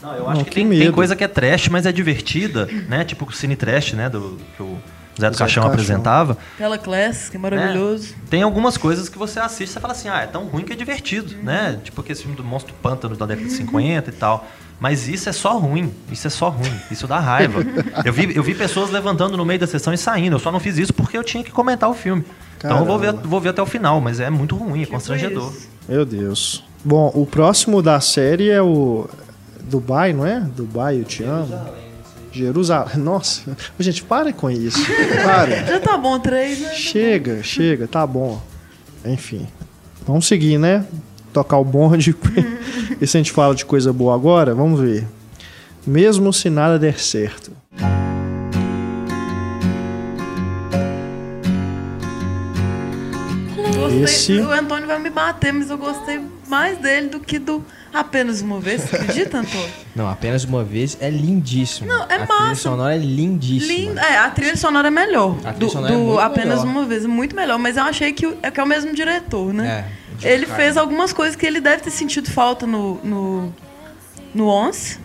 Não, eu Não, acho que, que tem, tem coisa que é trash, mas é divertida, né? Tipo o Cine Trash, né? Do, que o Zé do Caixão Caixão. apresentava. Tela Class, que é maravilhoso. Tem algumas coisas que você assiste e você fala assim, ah, é tão ruim que é divertido, né? Tipo aquele filme do Monstro Pântano da década de 50 e tal. Mas isso é só ruim, isso é só ruim, isso dá raiva. Eu vi, eu vi pessoas levantando no meio da sessão e saindo, eu só não fiz isso porque eu tinha que comentar o filme. Então eu vou ver, Caramba. vou ver até o final, mas é muito ruim, é Tipo constrangedor. Meu Deus. Bom, o próximo da série é o Dubai, não é? Dubai, eu te amo. Jerusalém. Nossa, gente, para com isso. Para. Já tá bom, três, né? Chega, chega, tá bom. Enfim. Vamos seguir, né? Tocar o bonde. e se a gente fala de coisa boa agora, vamos ver. Mesmo se nada der certo. Esse- O Antônio vai me bater, mas eu gostei mais dele do que do Apenas Uma Vez. Você acredita, Antônio? Não, apenas uma vez é lindíssimo. Não, é a trilha massa. sonora é lindíssima. Lindo. É, a trilha sonora é melhor. A trilha do sonora é do muito Apenas melhor. Uma Vez, muito melhor. Mas eu achei que, é que é o mesmo diretor, né? É, Ele Jim fez algumas coisas que ele deve ter sentido falta no, no, no Once.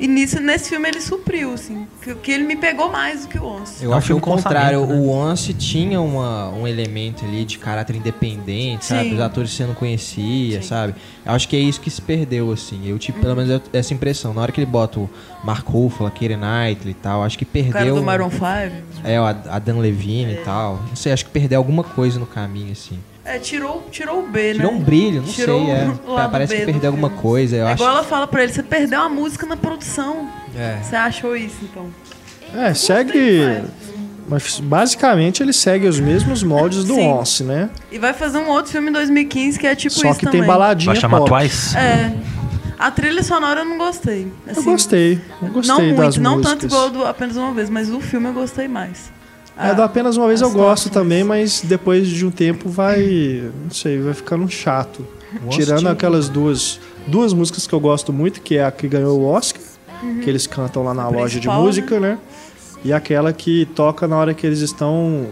E nisso, nesse filme ele supriu, assim. Que, que ele me pegou mais do que o Once. Eu É acho filme o contrário. né? O Once tinha uma, um elemento ali de caráter independente, sabe? Sim. Os atores você não conhecia, Sim. sabe? Eu acho que é isso que se perdeu, assim. Eu tive pelo menos essa impressão. Na hora que ele bota o Mark Ruffalo, a Keira Knightley e tal, acho que O cara perdeu... do Maroon 5. É, o Ad- a Dan Levine e tal. Não sei, acho que perdeu alguma coisa no caminho, assim. É, tirou, tirou o B, Tirou né? um brilho, não Tirou sei, é. o lado Parece B que perdeu alguma filme. coisa. Eu É acho... igual ela fala pra ele, você perdeu a música na produção. É. Você achou isso, então? É, segue. Mas basicamente ele segue os mesmos moldes do Sim. Once, né? E vai fazer um outro filme em 2015 que é tipo Só isso que também. tem baladinha Vai chamar pop. Twice? É. A trilha sonora eu não gostei. Eu assim, gostei. Eu gostei não das muito, não músicas. tanto igual do Apenas Uma Vez, mas o filme eu gostei mais. É, do apenas uma vez eu gosto também, mas depois de um tempo vai. Não sei, vai ficando chato. Tirando aquelas duas, duas músicas que eu gosto muito, que é a que ganhou o Oscar, que eles cantam lá na loja de Principal, música, né? E aquela que toca na hora que eles estão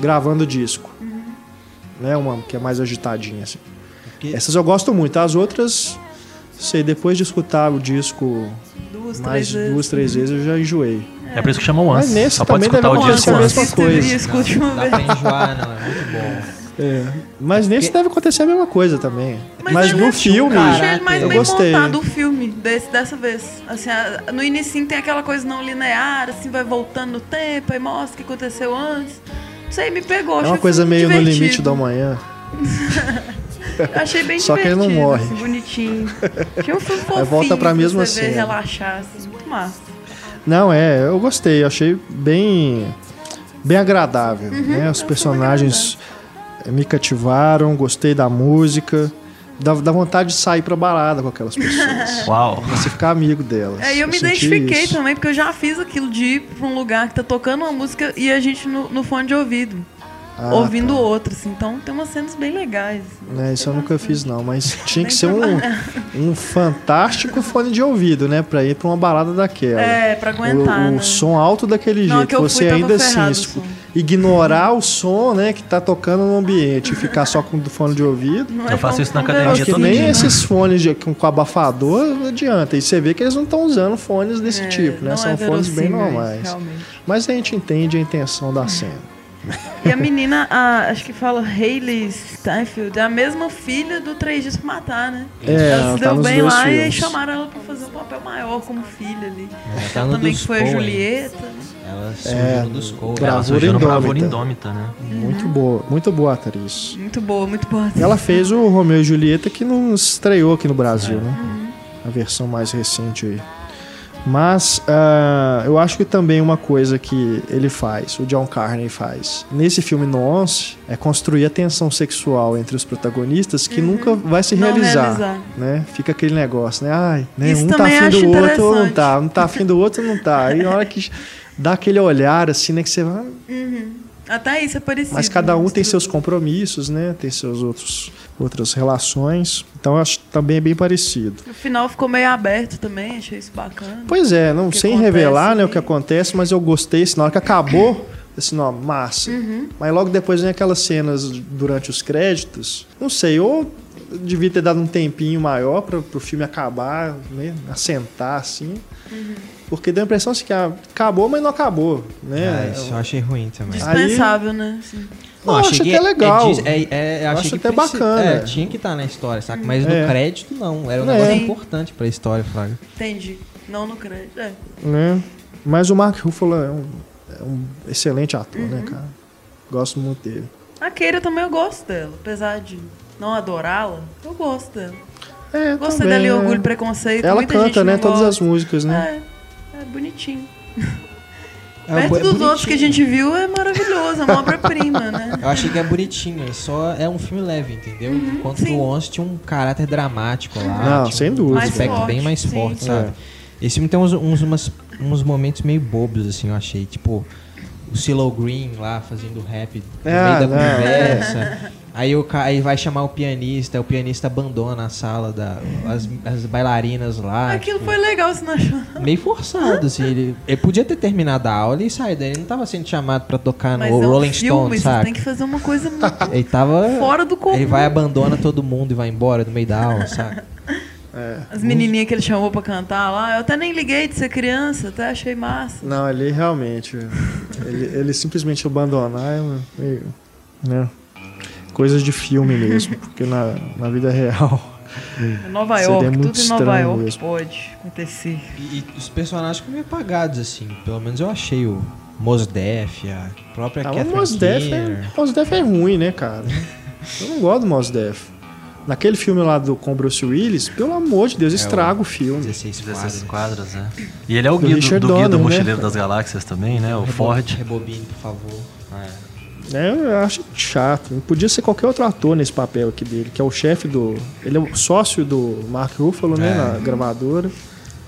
gravando o disco. Né? Uma que é mais agitadinha, assim. Que- Essas eu gosto muito. As outras, sei, depois de escutar o disco Duas, mais três vezes. duas, três vezes, eu já enjoei. É por isso que chama Once. Mas nesse Só pode escutar o acontecer disco a Once. mesma coisa. Escute uma Dá pra enjoar, não. É muito bom. É. Mas nesse deve acontecer a mesma coisa também. Mas, ele no é- filme, ele mais eu bem gostei. montado o filme desse, dessa vez. Assim, a- no início tem aquela coisa não linear, assim, vai voltando no tempo, aí mostra o que aconteceu antes. Isso aí me pegou. É uma coisa meio no divertido. limite da manhã. Eu achei bem Só que ele não morre. Assim, bonitinho. Tinha um filme fofinho. volta pra mesma você ver, cena. relaxar, assim, muito massa. Não, é, eu gostei, eu achei bem bem agradável, Uhum, né? Os personagens eh, me cativaram, gostei da música, dá, dá vontade de sair pra balada com aquelas pessoas. Uau. Você ficar amigo delas. É, e eu me identifiquei isso. também, porque eu já fiz aquilo de ir pra um lugar que tá tocando uma música e a gente no, no fone de ouvido. Ah, ouvindo tá. outros. Então tem umas cenas bem legais. assim. É, isso eu nunca fiz não, mas tinha que ser um, um fantástico fone de ouvido, né, Pra ir pra uma balada daquela. É, pra aguentar, o, né? o som alto daquele Não, jeito, que eu fui, você tava ainda assim, tipo, som. ignorar o som, né, que tá tocando no ambiente e ficar só com o fone de ouvido. Não Eu é faço tão- isso na academia todo nem dia, né? esses fones de, com, com abafador não adianta. E você vê que eles não estão usando fones desse É, tipo, né? São é fones bem normais. realmente. Mas a gente entende a intenção da cena. E a menina, a- acho que fala Hayley Steinfeld, é a mesma filha do Três Dias pra Matar, né? É, ela ela se tá deu nos bem lá e filmes. chamaram ela pra fazer um papel maior como filha ali. Ela tá Ela no também dos que foi a. Julieta. né? Ela surgiu É, no dos. Bravura Bravura Indômita. Né? Muito boa, muito boa atriz. Muito boa, muito boa. Ela fez o Romeu e Julieta que não estreou aqui no Brasil, É. né? A versão mais recente aí. Mas ah, eu acho que também uma coisa que ele faz, o John Carney faz, nesse filme Nonce, é construir a tensão sexual entre os protagonistas que nunca vai se Uhum. Realizar, realizar. né? Fica aquele negócio, né? Ai, né? Um tá afim do outro ou não tá, um tá afim do outro ou não tá. Aí na hora que dá aquele olhar assim, né, que você vai, Até isso é parecido. mas cada um né? tem seus compromissos, né? Tem seus outros outras relações. Então acho que também é bem parecido. O final ficou meio aberto também, achei isso bacana. Pois é, não sem revelar né, o que acontece, mas eu gostei, assim, na hora que acabou, assim, ó, massa. Uhum. Mas logo depois vem aquelas cenas durante os créditos, não sei, ou devia ter dado um tempinho maior para o filme acabar, né, assentar assim. Uhum. Porque deu a impressão assim, que acabou, mas não acabou, né? Ah, isso eu achei ruim também. Aí- Dispensável, né? Assim. Eu acho até legal. dis- É, é, eu achei acho que até bacana. É, tinha que estar na história, saca? Mas É. no crédito, não. Era um É. negócio Sim. importante pra história, Fraga. Entendi. Não no crédito. É. né? Mas o Mark Ruffalo é um, é um excelente ator, Uhum. né, cara? Gosto muito dele. A Keira também eu gosto dela. Apesar de não adorá-la, eu gosto dela. É, Gostei também, dela né? Orgulho e Preconceito. Ela Muita gente canta, né? Todas as músicas, né? É, é bonitinho. É, Perto é dos outros que a bonitinho. gente viu, é maravilhoso. É uma obra-prima, né? Eu achei que é bonitinho, é só é um filme leve, entendeu? Enquanto Uhum, sim. o Once tinha um caráter dramático lá. Não, sem um dúvida. Mais aspecto forte, bem mais sim, forte, sim. sabe? Esse filme tem uns, uns, umas- uns momentos meio bobos, assim, eu achei. Tipo, o Silo Green lá fazendo rap no Ah, meio da não, conversa. Aí, o, aí vai chamar o pianista, o pianista abandona a sala, da, as, as bailarinas lá. Aquilo tipo, foi legal, você não achou? Meio forçado, assim. Ele, ele podia ter terminado a aula e saído. Ele não tava sendo chamado pra tocar Mas no é um Rolling filme, Stone, você sabe? tem que fazer uma coisa muito Ele tava. fora do comum. Ele vai, abandona todo mundo e vai embora no meio da aula, sabe? As menininhas que ele chamou pra cantar lá, eu até nem liguei de ser criança, até achei massa. Não, ele realmente. ele, ele simplesmente abandonar é meio. Né? Coisas de filme mesmo. Porque na, na vida real. É Nova York, tudo em Nova York mesmo. pode acontecer. E, e os personagens ficam meio apagados, assim. Pelo menos eu achei o Mos Def, a própria Ah, o Catherine Mos Def é, Mos Def é ruim, né, cara? Eu não gosto do Mos Def. Naquele filme lá do, com o Bruce Willis, pelo amor de Deus, estraga o filme. 16 16 quadros. quadros, né? E ele é o Do guia do, do, guia do Donner, né? Mochileiro das Galáxias também, né? O Rebo- Ford. Rebobine, por favor. É, eu acho chato. Podia ser qualquer outro ator nesse papel aqui dele, que é o chefe do. Ele é o sócio do Mark Ruffalo, né? É. Na gravadora.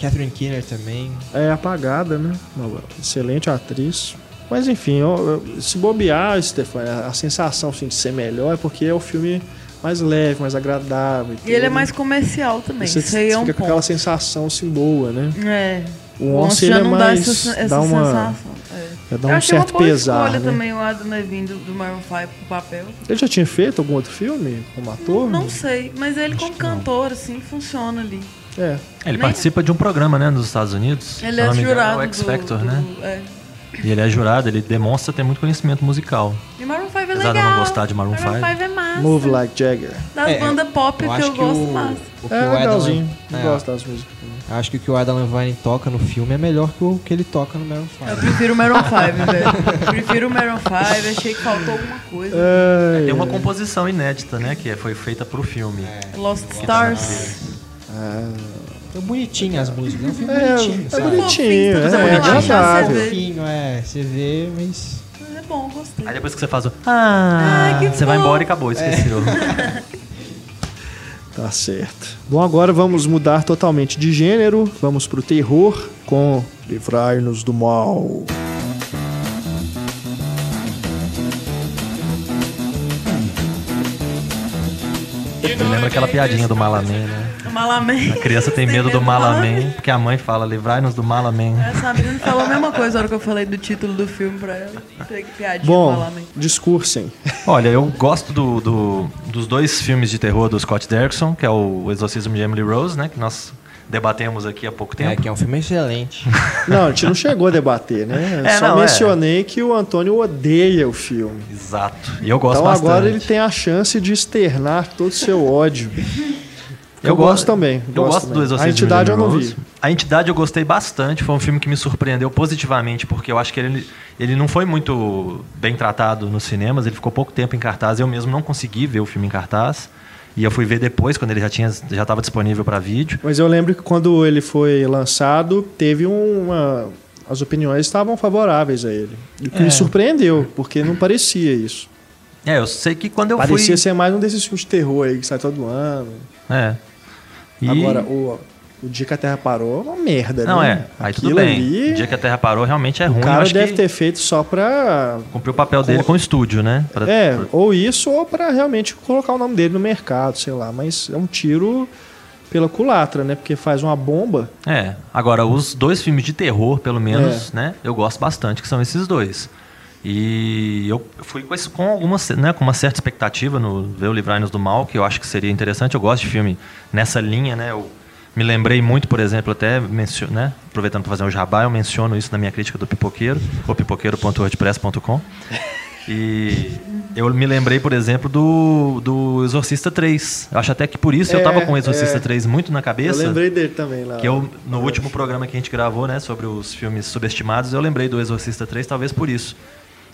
Catherine Keener também. É apagada, né? Uma excelente atriz. Mas enfim, eu- eu- se bobear, Stefano, a sensação assim, de ser melhor é porque é o filme mais leve, mais agradável. E ele é mais comercial também. Você Isso aí é um fica com aquela ponto. sensação assim boa, né? É. O Once ele já é não dá mais. essa, essa dá uma, sensação. É. já dá Eu um achei certo uma boa pesar. escolha Né? também o Adam Levine do, do Maroon 5 pro papel. Ele já tinha feito algum outro filme como ator? Não sei, mas ele como cantor, assim, funciona ali. É. Ele Nem- participa de um programa, né, nos Estados Unidos. Ele eu é não jurado É o X do- Factor, do- né? é. E ele é jurado, ele demonstra ter muito conhecimento musical. E 5 é Apesar legal. de eu não gostar de Maroon Maroon 5. 5 é massa. Move Like Jagger. Das É, bandas pop Eu que eu que gosto o, mais. o que É o Adam, legalzinho. Eu é, gosto das músicas. também. acho que o que o Adam Levine toca no filme é melhor que o que ele toca no Maroon 5. Eu prefiro o Maroon 5, velho. Prefiro o Maroon 5. Achei que faltou alguma coisa. Ai, Tem uma composição inédita, né, que foi feita pro filme. Lost Stars. É bonitinho as músicas, é um filme É, bonitinho, é sabe? bonitinho, Fofinho, é, tudo é relaxado, agradável. você vê. Fofinho, é, você vê, mas... É bom, gostei. Aí depois que você faz o. Ah, Ai, que você vai fofo. embora e acabou, esqueceu. Tá certo. Bom, agora vamos mudar totalmente de gênero. Vamos pro terror com Livrai-nos do Mal. Lembra aquela piadinha do Malaman, né? O Malaman. A criança tem medo do Malaman, porque a mãe fala, livrai-nos do Malaman. A Sabrina falou a mesma coisa na hora que eu falei do título do filme pra ela. Tem que piadinha Bom, discursem. Olha, eu gosto do, do- dos dois filmes de terror do Scott Derrickson, que é o Exorcismo de Emily Rose, né? Que nós debatemos aqui há pouco tempo. É, que é um filme excelente. Não, a gente não chegou a debater, né? É, Só não, é. mencionei que o Antônio odeia o filme. Exato. E eu gosto então bastante. agora ele tem a chance de externar todo o seu ódio. Eu, Eu go- gosto também. Eu gosto do Exorcismo A entidade de eu não vi. A entidade eu gostei bastante. Foi um filme que me surpreendeu positivamente, porque eu acho que ele, ele não foi muito bem tratado nos cinemas. Ele ficou pouco tempo em cartaz. Eu mesmo não consegui ver o filme em cartaz. E eu fui ver depois, quando ele já tinha já estava disponível para vídeo. Mas eu lembro que quando ele foi lançado, teve uma. As opiniões estavam favoráveis a ele. O que É. me surpreendeu, porque não parecia isso. É, eu sei que quando eu parecia fui. ser mais um desses filmes de terror aí que sai todo ano. É. E- Agora, o, o Dia que a Terra Parou é uma merda, Não, né? é. Aí Aquilo tudo bem. ali, O dia que a Terra parou realmente é ruim. o cara deve ter feito só pra. cumpriu o papel dele com o estúdio, né? Pra- É, pra- ou isso, ou pra realmente colocar o nome dele no mercado, sei lá. Mas é um tiro pela culatra, né? Porque faz uma bomba. É. Agora, os dois filmes de terror, pelo É. menos, né? Eu gosto bastante, que são esses dois. E eu fui com, isso, com, algumas, né, com uma certa expectativa no ver o Livrai-nos do Mal, que eu acho que seria interessante. Eu gosto de filme nessa linha, né? Eu me lembrei muito, por exemplo, até mencio, né, aproveitando para fazer um jabá, eu menciono isso na minha crítica do Pipoqueiro, ou pipoqueiro.wordpress.com. E eu me lembrei, por exemplo, do, do Exorcista 3. Eu acho até que por isso eu É, tava com o Exorcista é. 3 muito na cabeça. Eu lembrei dele também lá. Que eu, no último programa que a gente gravou, né, sobre os filmes subestimados, eu lembrei do Exorcista 3, talvez por isso.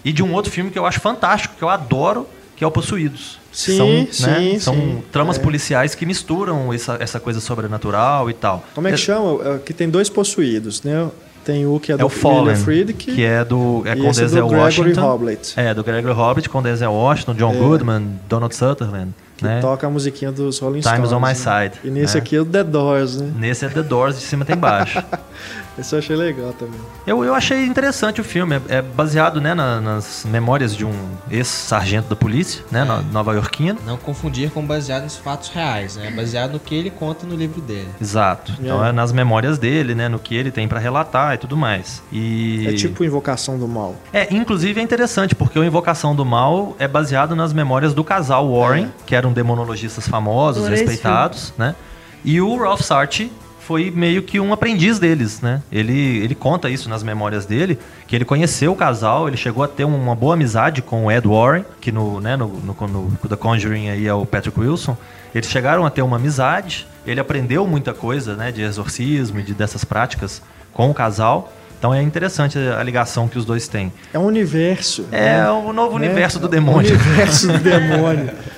E de um outro filme que eu acho fantástico, que eu adoro, que é o Possuídos. Sim, são, né, sim, São sim. tramas É. policiais que misturam essa, essa coisa sobrenatural e tal. Como é que chama? É, Que tem dois possuídos, né? Tem o que é É do o Fallen, Friedkin que é do é com esse é do Gregory Washington. Hoblet. É, do Gregory Hobbit com Denzel Washington, John É. Goodman, Donald Sutherland. Que né? toca a musiquinha dos Rolling Times Stones. on My né? Side, E nesse né? aqui é o The Doors, né? Nesse é The Doors, de cima tem baixo. Esse eu achei legal também. Eu, eu achei interessante o filme. É, é baseado né, na- nas memórias de um ex-sargento da polícia, né, no- nova-iorquino. Não confundir com baseado nos fatos reais, né? Baseado no que ele conta no livro dele. Exato. Então É. é nas memórias dele, né, no que ele tem pra relatar e tudo mais. E É tipo Invocação do Mal. É, inclusive é interessante porque o Invocação do Mal é baseado nas memórias do casal Warren, É. que eram demonologistas famosos, esse respeitados, né? E o Ralph Sartre foi meio que um aprendiz deles, né? Ele, ele conta isso nas memórias dele, que ele conheceu o casal, ele chegou a ter uma boa amizade com o Ed Warren, que no, né, no, no, no The Conjuring aí é o Patrick Wilson. Eles chegaram a ter uma amizade, ele aprendeu muita coisa, né, de exorcismo e de, dessas práticas com o casal. Então é interessante a ligação que os dois têm. É um universo. É né? o novo Né? universo do O demônio, universo do demônio.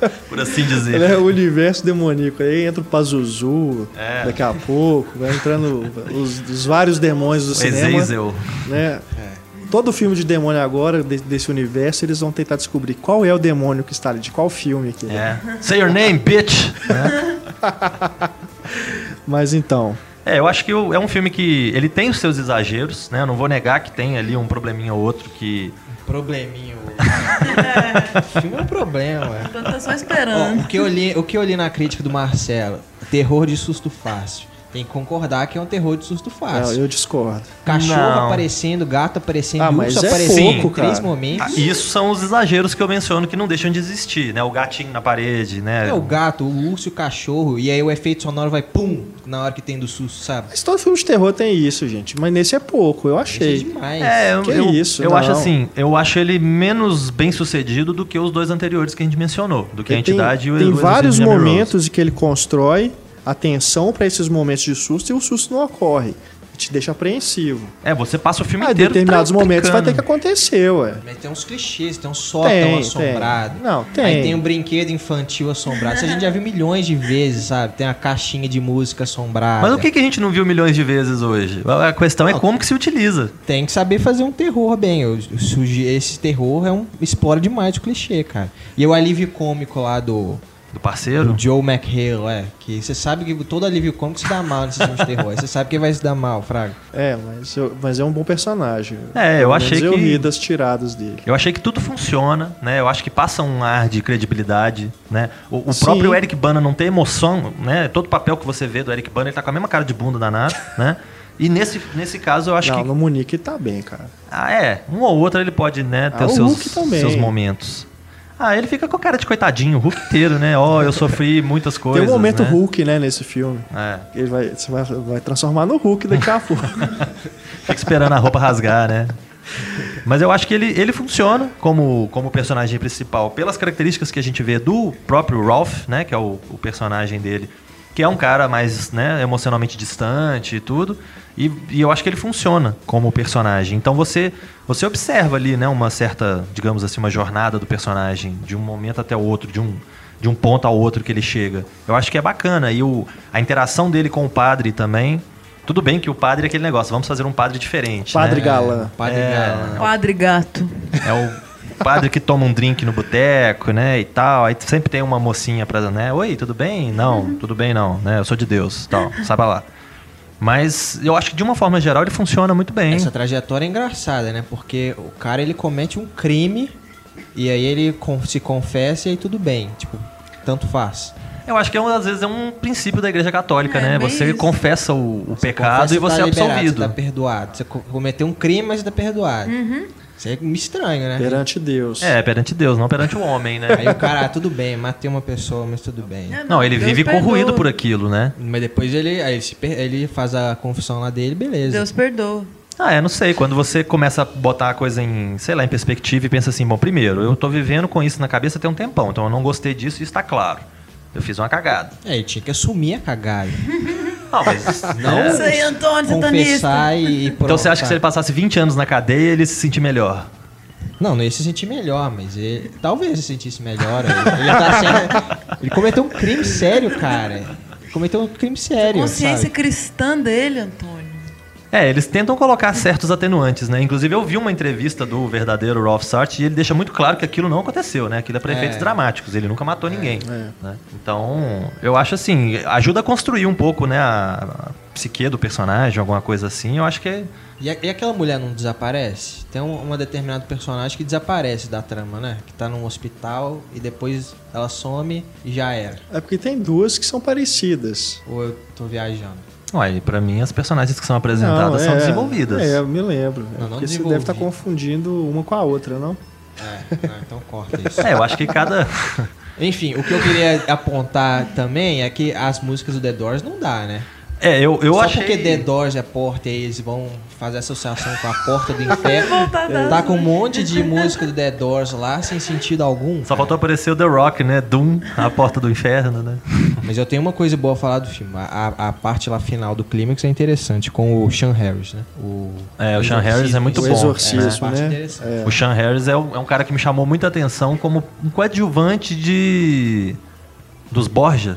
por assim dizer. Ele é o universo demoníaco. Aí entra o Pazuzu É. daqui a pouco, vai entrando os, os vários demônios do O cinema. Ezezel. Né? Todo filme de demônio agora, de- desse universo, eles vão tentar descobrir qual é o demônio que está ali, de qual filme aqui. É. Say your name, bitch! Mas então, É, eu acho que é um filme que ele tem os seus exageros, né? Eu não vou negar que tem ali um probleminha ou outro que Probleminha. O filme é um problema, ué. Eu tô só Ó, esperando. o, que eu li, o que eu li na crítica do Marcelo, terror de susto fácil. Tem que concordar que é um terror de susto Não, fácil. eu discordo. Cachorro Não. aparecendo, gato aparecendo, Ah, mas urso é aparecendo pouco, em três cara. momentos. Ah, Isso são os exageros que eu menciono que não deixam de existir, né? O gatinho na parede, né? É o gato, o urso e o cachorro, e aí o efeito sonoro vai pum na hora que tem do susto, sabe? Mas todo filme de terror tem isso, gente. Mas nesse é pouco, eu Isso é achei. demais. É, eu, Que eu, isso, eu não. acho assim, eu acho ele menos bem sucedido do que os dois anteriores que a gente mencionou, do que a entidade e o tem, tem o Exorcismo vários momentos em que ele constrói atenção para esses momentos de susto e o susto não ocorre. Te deixa apreensivo. É, você passa o filme Ah, em inteiro determinados tra- momentos vai ter que acontecer, ué. Mas tem uns clichês, tem um sótão Tem, assombrado. tem. Não, tem. Aí tem um brinquedo infantil assombrado. Isso a gente já viu milhões de vezes, sabe? Tem a caixinha de música assombrada. Mas o que, que a gente não viu milhões de vezes hoje? A questão é Não. como que se utiliza. Tem que saber fazer um terror bem. O suge- Esse terror é um explora demais o clichê, cara. E o alívio cômico lá do, Do parceiro? do Joe McHale, é. Que você sabe que todo alívio cômico se dá mal nesse filme de terror. Você sabe que vai se dar mal, Fraga. É, mas, eu- mas é um bom personagem. É, eu Pelo achei menos eu que- ri das tiradas dele. Eu achei que tudo funciona, né? Eu acho que passa um ar de credibilidade, né? O, o próprio Eric Bana não tem emoção, né? Todo papel que você vê do Eric Bana, ele tá com a mesma cara de bunda danada, né? E nesse, nesse caso eu acho não, que no Munique tá bem, cara. Ah, é. Um ou outro ele pode, né, ter Ah, os o seus, seus momentos. Ah, ele fica com a cara de coitadinho, o Hulk inteiro, né? Ó, eu sofri muitas coisas. Tem um momento né? Hulk, né, nesse filme. É. Ele vai, você vai, vai transformar no Hulk daqui a pouco. Fica esperando a roupa rasgar, né? Mas eu acho que ele, ele funciona como, como personagem principal pelas características que a gente vê do próprio Ralph, né? Que é o, o personagem dele. Que é um cara mais né, emocionalmente distante e tudo. E, e eu acho que ele funciona como personagem. Então você, você observa ali, né? Uma certa, digamos assim, uma jornada do personagem. De um momento até o outro, de um, de um ponto ao outro que ele chega. Eu acho que é bacana. E o, a interação dele com o padre também. Tudo bem que o padre é aquele negócio, vamos fazer um padre diferente. Padre né? galã. Padre É. Galã. Padre gato. É o padre que toma um drink no boteco, né, e tal. Aí sempre tem uma mocinha pra, né, oi, tudo bem? Não, tudo bem não, né, eu sou de Deus, tal, sai pra lá. Mas eu acho que de uma forma geral ele funciona muito bem. Essa trajetória é engraçada, né? Porque o cara ele comete um crime e aí ele se confessa e aí tudo bem. Tipo, tanto faz. Eu acho que é, um- às vezes é um princípio da igreja católica, É, né? Você isso. confessa o, o pecado Confessa e você tá é liberado, absolvido. Você tá perdoado. Você co- cometeu um crime, mas você tá perdoado. Uhum. Isso é meio estranho, né? Perante Deus. É, perante Deus, não perante o homem, né? Aí o cara, ah, tudo bem, matei uma pessoa, mas tudo bem. É, Não, ele Deus vive perdoa. corroído por aquilo, né? Mas depois ele, aí ele, faz a confissão lá dele, beleza. Deus perdoa. Ah, eu não sei. Quando você começa a botar a coisa em, sei lá, em perspectiva e pensa assim, bom, primeiro, eu tô vivendo com isso na cabeça tem um tempão, então eu não gostei disso e isso tá claro. Eu fiz uma cagada. É, ele tinha que assumir a cagada. Não, mas. Não é. Isso aí, Antônio, satanista. Confessar e, e Então você acha que se ele passasse 20 anos na cadeia, ele se sentir melhor? Não, não ia se sentir melhor, mas ele, talvez se sentisse melhor. Ele, ele tá sendo- ele cometeu um crime sério, cara. Ele cometeu um crime sério, Consciência sabe? cristã dele, Antônio. É, eles tentam colocar certos atenuantes, né? Inclusive eu vi uma entrevista do verdadeiro Ralph Sartre e ele deixa muito claro que aquilo não aconteceu, né? Aquilo é para efeitos É. dramáticos, ele nunca matou ninguém. né? Então, eu acho assim, ajuda a construir um pouco, né, a, a psique do personagem, alguma coisa assim. Eu acho que é E, a- e aquela mulher não desaparece? Tem um, uma determinada personagem que desaparece da trama, né? Que tá num hospital e depois ela some e já era. É porque tem duas que são parecidas. Ou eu tô viajando? Ué, pra mim as personagens que são apresentadas Não, são é, desenvolvidas. É, eu me lembro. Não, não porque você deve estar confundindo uma com a outra, não? É, não, então corta isso. É, eu acho que cada. Enfim, o que eu queria apontar também é que as músicas do The Doors não dá, né? É, eu, eu Só achei. porque The Doors é porta e eles vão fazer associação com a porta do inferno. tá com um monte de música do The Doors lá, sem sentido algum. Só cara. faltou aparecer o The Rock, né? Doom, a porta do inferno, né? Mas eu tenho uma coisa boa a falar do filme. A, a- a parte lá final do clímax é interessante, com o Sean Harris, né? O, É, o Sean Harris é muito O bom. exorcismo, É, né? É. O Sean Harris é um, é um cara que me chamou muita atenção como um coadjuvante de. dos Borgia.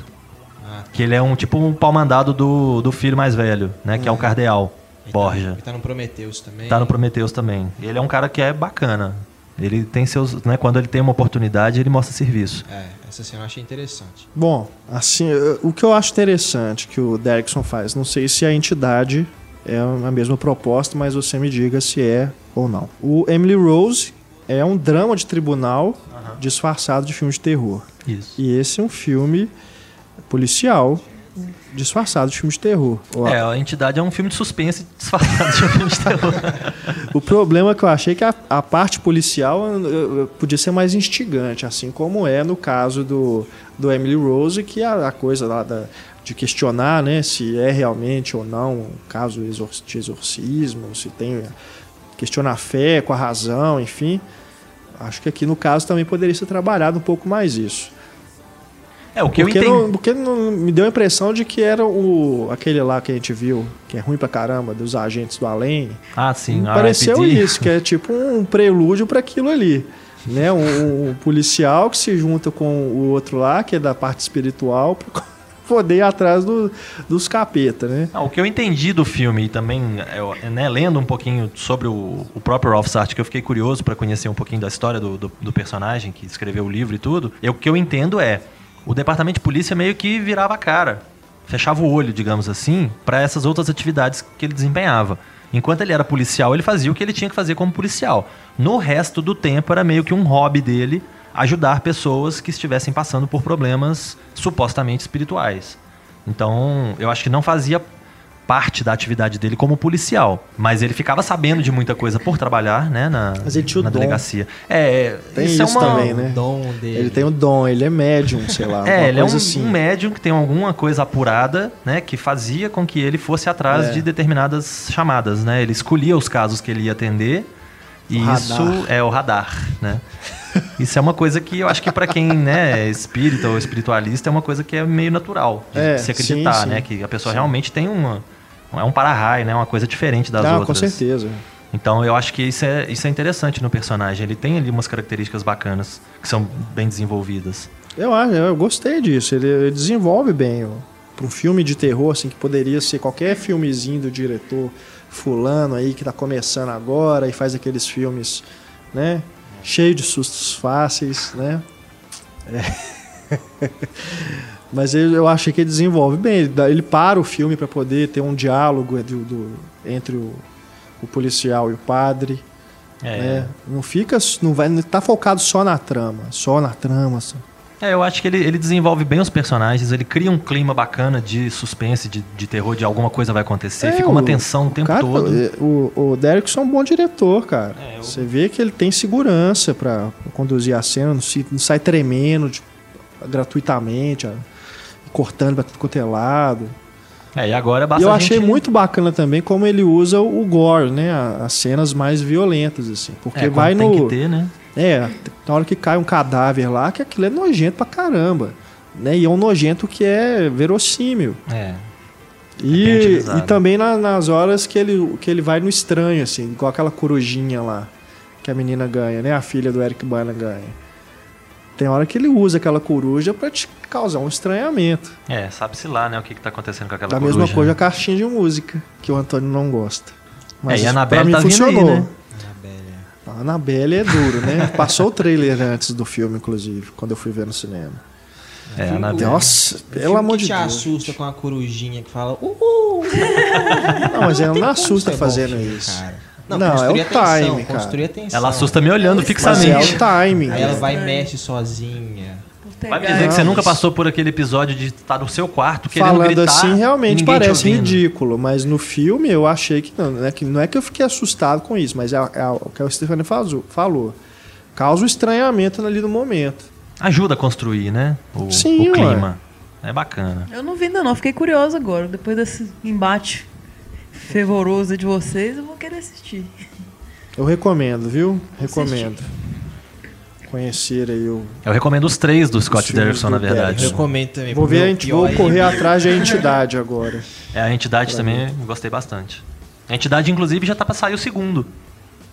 Que ele é um tipo um pau-mandado do, do filho mais velho, né? Que é o Cardeal Ele tá- Borgia. Ele tá no Prometheus também. Tá no Prometheus também. Ele é um cara que é bacana. Ele tem seus. Né, quando ele tem uma oportunidade, ele mostra serviço. É, essa cena eu achei interessante. Bom, assim, o que eu acho interessante que o Derrickson faz, não sei se a entidade é a mesma proposta, mas você me diga se é ou não. O Emily Rose é um drama de tribunal disfarçado de filme de terror. Isso. E esse é um filme policial disfarçado de filme de terror. É, a entidade é um filme de suspense disfarçado de um filme de terror. O problema é que eu achei que a, a parte policial podia ser mais instigante, assim como é no caso do, do Emily Rose, que a, a coisa lá da- de questionar né, se é realmente ou não um caso de exorcismo, se tem. questionar a fé com a razão, enfim. Acho que aqui no caso também poderia ser trabalhado um pouco mais isso. É, o que Porque, eu entendi. não, porque não- me deu a impressão de que era o aquele lá que a gente viu, que é ruim pra caramba, dos agentes do além. Ah, sim. Me pareceu RIPD. isso, que é tipo um prelúdio para aquilo ali. Né? Um, um policial que se junta com o outro lá, que é da parte espiritual, para poder ir atrás do- dos capeta, né? Ah, o que eu entendi do filme e também, eu, né, lendo um pouquinho sobre o, o próprio Rolf Sartre, que eu fiquei curioso para conhecer um pouquinho da história do, do, do personagem que escreveu o livro e tudo, eu- o que eu entendo é, o departamento de polícia meio que virava a cara, fechava o olho, digamos assim, para essas outras atividades que ele desempenhava. Enquanto ele era policial, ele fazia o que ele tinha que fazer como policial. No resto do tempo, era meio que um hobby dele ajudar pessoas que estivessem passando por problemas supostamente espirituais. Então, eu acho que não fazia parte da atividade dele como policial, mas ele ficava sabendo de muita coisa por trabalhar, né, na, Mas ele tinha o na dom. delegacia. É, Tem é isso uma- também, né? O dom dele. Ele tem o dom, ele é médium, sei lá. É, ele é um, assim. um médium que tem alguma coisa apurada, né, que fazia com que ele fosse atrás É. de determinadas chamadas, né? Ele escolhia os casos que ele ia atender e isso é o radar, né? Isso é uma coisa que eu acho que para quem né, é espírita ou espiritualista é uma coisa que é meio natural de É, se acreditar, sim, sim. né? Que a pessoa realmente tem uma é um para-raio, né? Uma coisa diferente das Não, outras. com certeza. Então eu acho que isso é, isso é interessante no personagem. Ele tem ali umas características bacanas que são bem desenvolvidas. Eu acho, eu gostei disso. Ele, ele desenvolve bem. Para um filme de terror, assim, que poderia ser qualquer filmezinho do diretor fulano aí que tá começando agora e faz aqueles filmes, né? Cheio de sustos fáceis, né? É. Mas ele- eu achei que ele desenvolve bem. Ele, ele para o filme para poder ter um diálogo do- do- entre o, o policial e o padre. É, né? Não fica, não vai, não tá focado só na trama, só na trama. Só. É, eu acho que ele, ele desenvolve bem os personagens, ele cria um clima bacana de suspense, de, de terror, de alguma coisa vai acontecer. É, Fica uma o- tensão o tempo cara, todo. é, O, o Derrickson é um bom diretor, cara. É, eu- Você vê que ele tem segurança pra conduzir a cena, não, se- não sai tremendo de- gratuitamente, ó, cortando pra tudo quanto é lado. É, e agora E basta eu a achei gente- muito bacana também como ele usa o gore, né? As cenas mais violentas, assim. Porque é, vai tem no. que ter, né? É, na hora que cai um cadáver lá, que aquilo é nojento pra caramba. Né? E é um nojento que é verossímil. É. E, utilizado. e também na- nas horas que ele, que ele vai no estranho, assim, igual aquela corujinha lá que a menina ganha, né? A filha do Eric Bana ganha. Tem hora que ele usa aquela coruja pra te causar um estranhamento. É, sabe-se lá, né, o que, que tá acontecendo com aquela da coruja. mesma coisa a caixinha de música, que o Antônio não gosta. É, e a mim tá vindo aí, funcionou. né? A Annabelle é duro, né? Passou o trailer antes do filme, inclusive, quando eu fui ver no cinema. É, a Annabelle. Nossa, pelo amor de te Deus. assusta com a corujinha que fala uhul. Não, mas ela não como assusta fazendo filme, isso. cara. Não, construir é o atenção, time, cara. construir atenção. Ela assusta me olhando Mas Mas é o fixamente. timing. Aí ela vai e mexe sozinha. Vai me dizer que você Não, nunca passou por aquele episódio de estar no seu quarto querendo Falando gritar assim, realmente parece ridículo, mas no filme eu achei que não, né, que não é que eu fiquei assustado com isso, mas é, é o que o Stefano fazu- falou. Causa o estranhamento ali no momento. Ajuda a construir, né? O, Sim, o ué. clima. É bacana. Eu não vi ainda não, fiquei curioso agora. Depois desse embate fervoroso de vocês, eu vou querer assistir. Eu recomendo, viu? Recomendo. Conhecer aí o. Eu recomendo os três do Scott Derrickson, na Eu verdade. Derrickson. recomendo também. Vou ver, meu a gente pior vou correr atrás da entidade agora. É, a entidade também eu gostei bastante. A entidade, inclusive, já tá pra sair o segundo.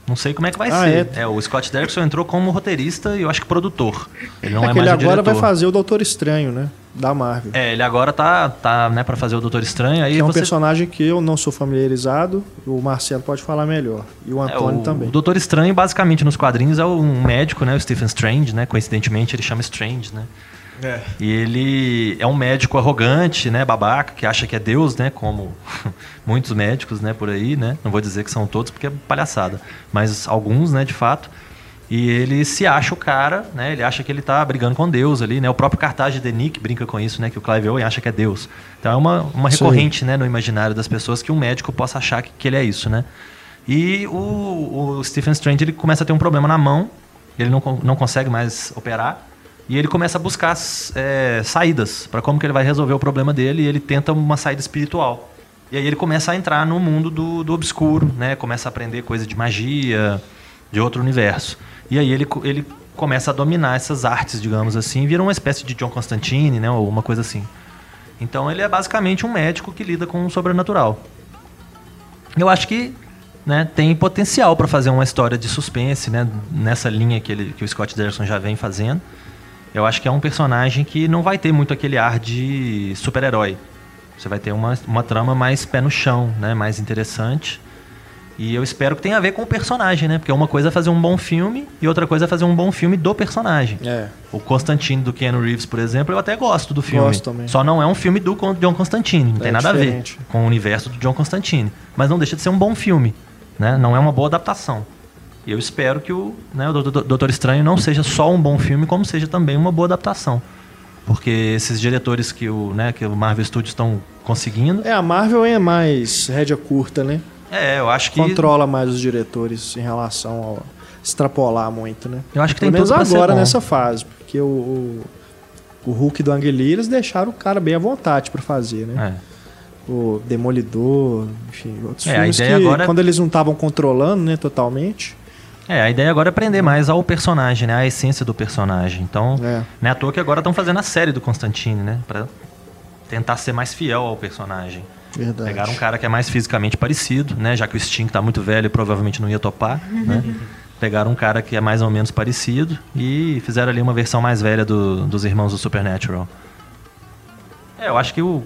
Não sei como é que vai Ah, ser. é? o Scott Derrickson entrou como roteirista e eu acho que produtor. Ele não é é, que ele mais o agora diretor. vai fazer o Doutor Estranho, né? Da Marvel. É, ele agora tá, tá né, pra fazer o Doutor Estranho. Aí que é um você... personagem que eu não sou familiarizado. O Marcelo pode falar melhor. E o É, Antônio o, também. o Doutor Estranho, basicamente, nos quadrinhos, é um médico, né? O Stephen Strange, né? Coincidentemente, ele chama Strange, né? E ele é um médico arrogante, né? Babaca, que acha que é Deus, né? Como muitos médicos, né? Por aí, né? Não vou dizer que são todos, porque é palhaçada. Mas alguns, né? De fato. E ele se acha o cara, né? Ele acha que ele tá brigando com Deus ali, né? O próprio cartaz de The Nick brinca com isso, né? Que o Clive Owen acha que é Deus. Então é uma, uma recorrente, né? No imaginário das pessoas que um médico possa achar que, que ele é isso, né? E o, o Stephen Strange ele começa a ter um problema na mão, ele não, não consegue mais operar, e ele começa a buscar é, saídas para como que ele vai resolver o problema dele, e ele tenta uma saída espiritual. E aí ele começa a entrar no mundo do, do obscuro, né? Começa a aprender coisa de magia, de outro universo. E aí ele, ele começa a dominar essas artes, digamos assim, vira uma espécie de John Constantine, né? Ou uma coisa assim. Então ele é basicamente um médico que lida com o sobrenatural. Eu acho que né, tem potencial para fazer uma história de suspense, né, nessa linha que, ele, que o Scott Derrickson já vem fazendo. Eu acho que é um personagem que não vai ter muito aquele ar de super-herói. Você vai ter uma, uma trama mais pé no chão, né, mais interessante. E eu espero que tenha a ver com o personagem, né? Porque uma coisa é fazer um bom filme e outra coisa é fazer um bom filme do personagem. É. O Constantine do Keanu Reeves, por exemplo, eu até gosto do filme. Gosto também. Só não é um filme do John Constantine, não É tem nada diferente. a ver com o universo do John Constantine. Mas não deixa de ser um bom filme, né? Não é uma boa adaptação. E eu espero que o, né, o Doutor Doutor Estranho não seja só um bom filme, como seja também uma boa adaptação. Porque esses diretores que o, né, que o Marvel Studios estão conseguindo, É, a Marvel é mais rédea curta, né? É, eu acho que Controla mais os diretores em relação ao extrapolar muito, né? eu acho que Pelo tem menos agora nessa fase, porque o, o, o Hulk do Angeli, eles deixaram o cara bem à vontade pra fazer, né? É. O Demolidor, enfim, outros É, filmes que é- quando eles não estavam controlando, né, totalmente. É, a ideia agora é aprender mais ao personagem, né? A essência do personagem. Então, É. não é à toa que agora estão fazendo a série do Constantine, né? Pra tentar ser mais fiel ao personagem. Verdade. Pegaram um cara que é mais fisicamente parecido, né? Já que o Sting tá muito velho e provavelmente não ia topar, né? Pegaram um cara que é mais ou menos parecido e fizeram ali uma versão mais velha do- dos irmãos do Supernatural. É, eu acho que o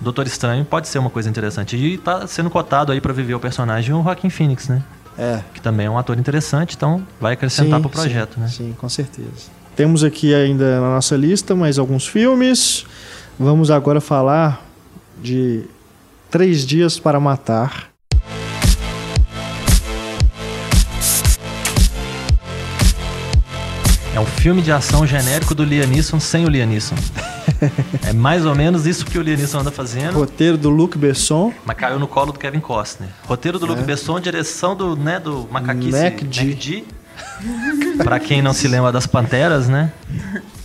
Doutor Estranho pode ser uma coisa interessante. E tá sendo cotado aí pra viver o personagem o Joaquin Phoenix, né? É. Que também é um ator interessante, então vai acrescentar Sim, pro projeto, sim, né? Sim, com certeza. Temos aqui ainda na nossa lista mais alguns filmes. Vamos agora falar de Três Dias para Matar. É um filme de ação genérico do Liam Neeson sem o Liam Neeson. é mais ou menos isso que o Liam Neeson anda fazendo, Roteiro do Luc Besson. mas caiu no colo do Kevin Costner. Roteiro do Luc Besson, direção do, né, do Macaquice MacD. Pra quem não se lembra das Panteras, né?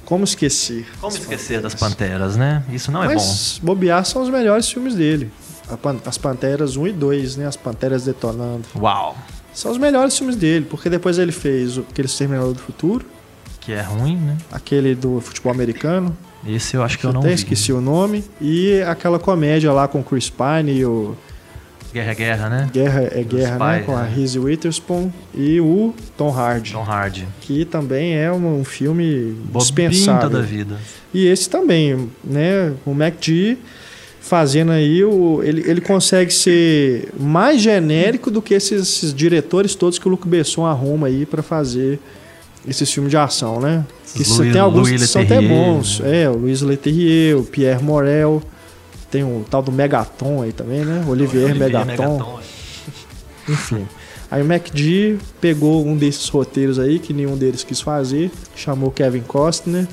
Como esquecer? Como esquecer das Panteras, né? Isso não é bom. Mas bobear são os melhores filmes dele. Pan- As Panteras 1 e 2, né? As Panteras Detonando. Uau! São os melhores filmes dele, porque depois ele fez aquele Exterminador do Futuro, Que é ruim, né? aquele do futebol americano, Esse eu acho que eu não até vi. esqueci o nome, e aquela comédia lá com o Chris Pine e o Guerra é Guerra, né? Guerra é Guerra, né? pais, Com a né? Reese Witherspoon e o Tom Hardy, John Hardy. que também é um, filme Bobinho dispensável. toda a vida. E esse também, né? O MacD fazendo aí, o, ele, ele consegue ser mais genérico do que esses, esses diretores todos que o Luc Besson arruma aí pra fazer esses filmes de ação, né? Que Louis- você tem alguns Louis que são até bons. né? É, o Luiz Leterrier, o Pierre Morel, tem o tal do Megaton aí também, né? Olivier, Olivier Megaton. Enfim. Aí o MacD pegou um desses roteiros aí, que nenhum deles quis fazer, chamou Kevin Costner.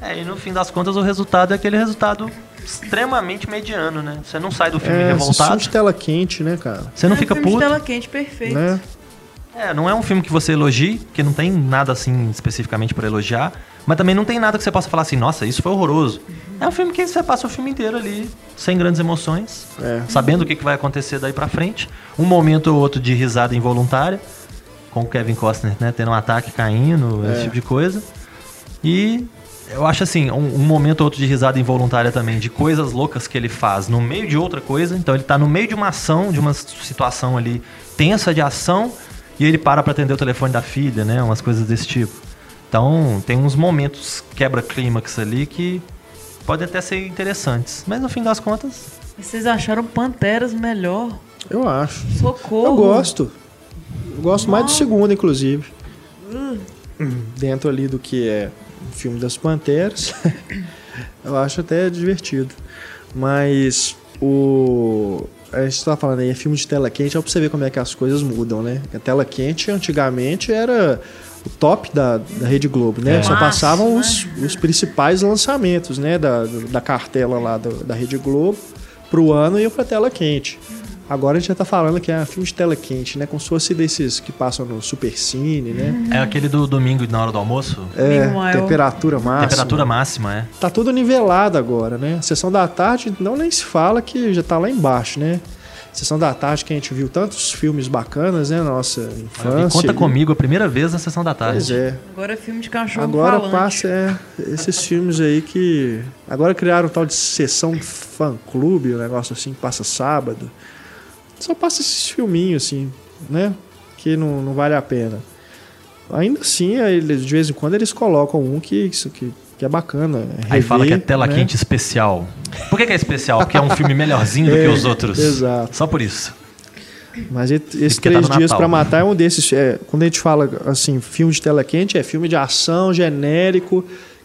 É, e no fim das contas o resultado é aquele resultado extremamente mediano, né? Você não sai do filme É, revoltado, de tela quente, né, cara? você não É fica filme de puto. tela quente perfeito. Né? É, não é um filme que você elogie, que não tem nada assim especificamente pra elogiar, mas também não tem nada que você possa falar assim, nossa, isso foi horroroso. É um filme que você passa o filme inteiro ali, sem grandes emoções, É. sabendo o que que vai acontecer daí pra frente. Um momento ou outro de risada involuntária, com o Kevin Costner, né, tendo um ataque caindo, É. esse tipo de coisa. E eu acho assim, um, um momento ou outro de risada involuntária também, de coisas loucas que ele faz no meio de outra coisa. Então ele tá no meio de uma ação, de uma situação ali tensa de ação, e ele para pra atender o telefone da filha, né? Umas coisas desse tipo. Então tem uns momentos quebra-clímax ali que podem até ser interessantes. Mas no fim das contas, E vocês acharam Panteras melhor? Eu acho. Socorro. Eu gosto. Eu gosto mais do segundo, inclusive. Dentro ali do que é filme das Panteras. eu acho até divertido. Mas o. a gente tava falando aí, é filme de tela quente, é pra você ver como é que as coisas mudam, né? A tela quente antigamente era o top da, da Rede Globo, né? É. Só passavam os, os principais lançamentos, né? Da, da cartela lá do- da Rede Globo pro ano e iam pra tela quente. Agora a gente já tá falando que é filme de tela quente, né? Como se fosse desses que passam no Supercine, né? É aquele do domingo na hora do almoço? É, Meanwhile. temperatura máxima. Temperatura máxima, é. Tá tudo nivelado agora, né? Sessão da tarde, não nem se fala que já tá lá embaixo, né? Sessão da tarde que a gente viu tantos filmes bacanas, né? Nossa E infância. conta ali. comigo a primeira vez na sessão da tarde. Pois é. Agora é filme de cachorro Agora falante. passa é, esses filmes aí que. Agora criaram um tal de sessão fã clube, um negócio assim, que passa sábado. Só passa esses filminhos, assim, né? Que não, não vale a pena. Ainda assim, eles, de vez em quando eles colocam um que, isso que, que é bacana. Aí fala que é rever, tela né? quente especial. Por que, que é especial? Porque é um filme melhorzinho do que É, os outros. exato. Só por isso. Mas esses tá três no dias pra matar é um desses. é, quando a gente fala assim, filme de tela quente, é filme de ação genérico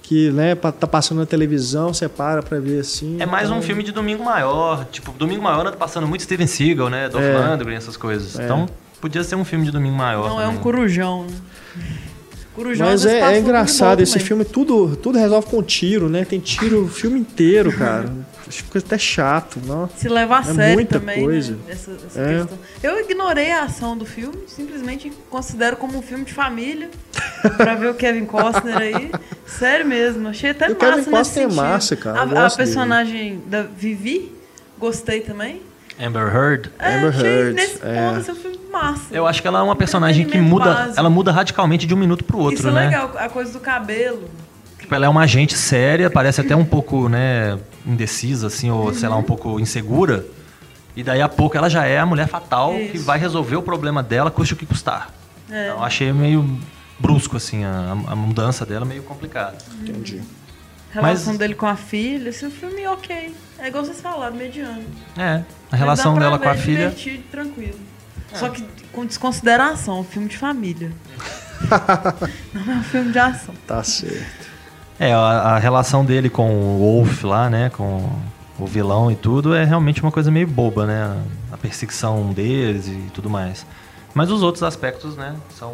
que né, tá passando na televisão, você para pra ver assim. É mais um então- filme de domingo maior. Tipo, domingo maior anda passando muito Steven Seagal, né? Dolph É. Lundgren, essas coisas. É. Então, podia ser um filme de domingo maior. Não é um também. corujão, né? Corujão Mas é, é um engraçado, esse também. filme tudo, tudo resolve com tiro, né? Tem tiro o filme inteiro, cara. Fica até chato, não? Se levar a É sério muita também, coisa. né? Essa, essa É. questão. Eu ignorei a ação do filme, simplesmente considero como um filme de família, pra ver o Kevin Costner aí. Sério mesmo, achei até o Kevin massa nesse Costner é massa, cara, A, a gosto dele. personagem da Vivi, gostei também. Amber Heard. É, Amber achei Heard, nesse é. ponto esse é um filme massa. Eu acho que ela é uma personagem que muda. básico. Ela muda radicalmente de um minuto pro outro, Isso é né? legal, a coisa do cabelo. Tipo, ela é uma agente séria, parece até um pouco, né, indecisa, assim, ou sei lá, um pouco insegura. E daí a pouco ela já é a mulher fatal que Isso. vai resolver o problema dela, custe o que custar. É. Então, eu achei meio brusco, assim, a, a mudança dela meio complicada. Entendi. relação Mas- dele com a filha, esse filme ok. É igual vocês falaram, mediano. É, a relação dela com a filha. divertido, tranquilo. Só que com desconsideração, um filme de família. Não é um filme de ação. Tá certo. É, a, a relação dele com o Wolf lá, né, com o vilão e tudo, é realmente uma coisa meio boba, né? A perseguição deles e tudo mais. Mas os outros aspectos, né, são,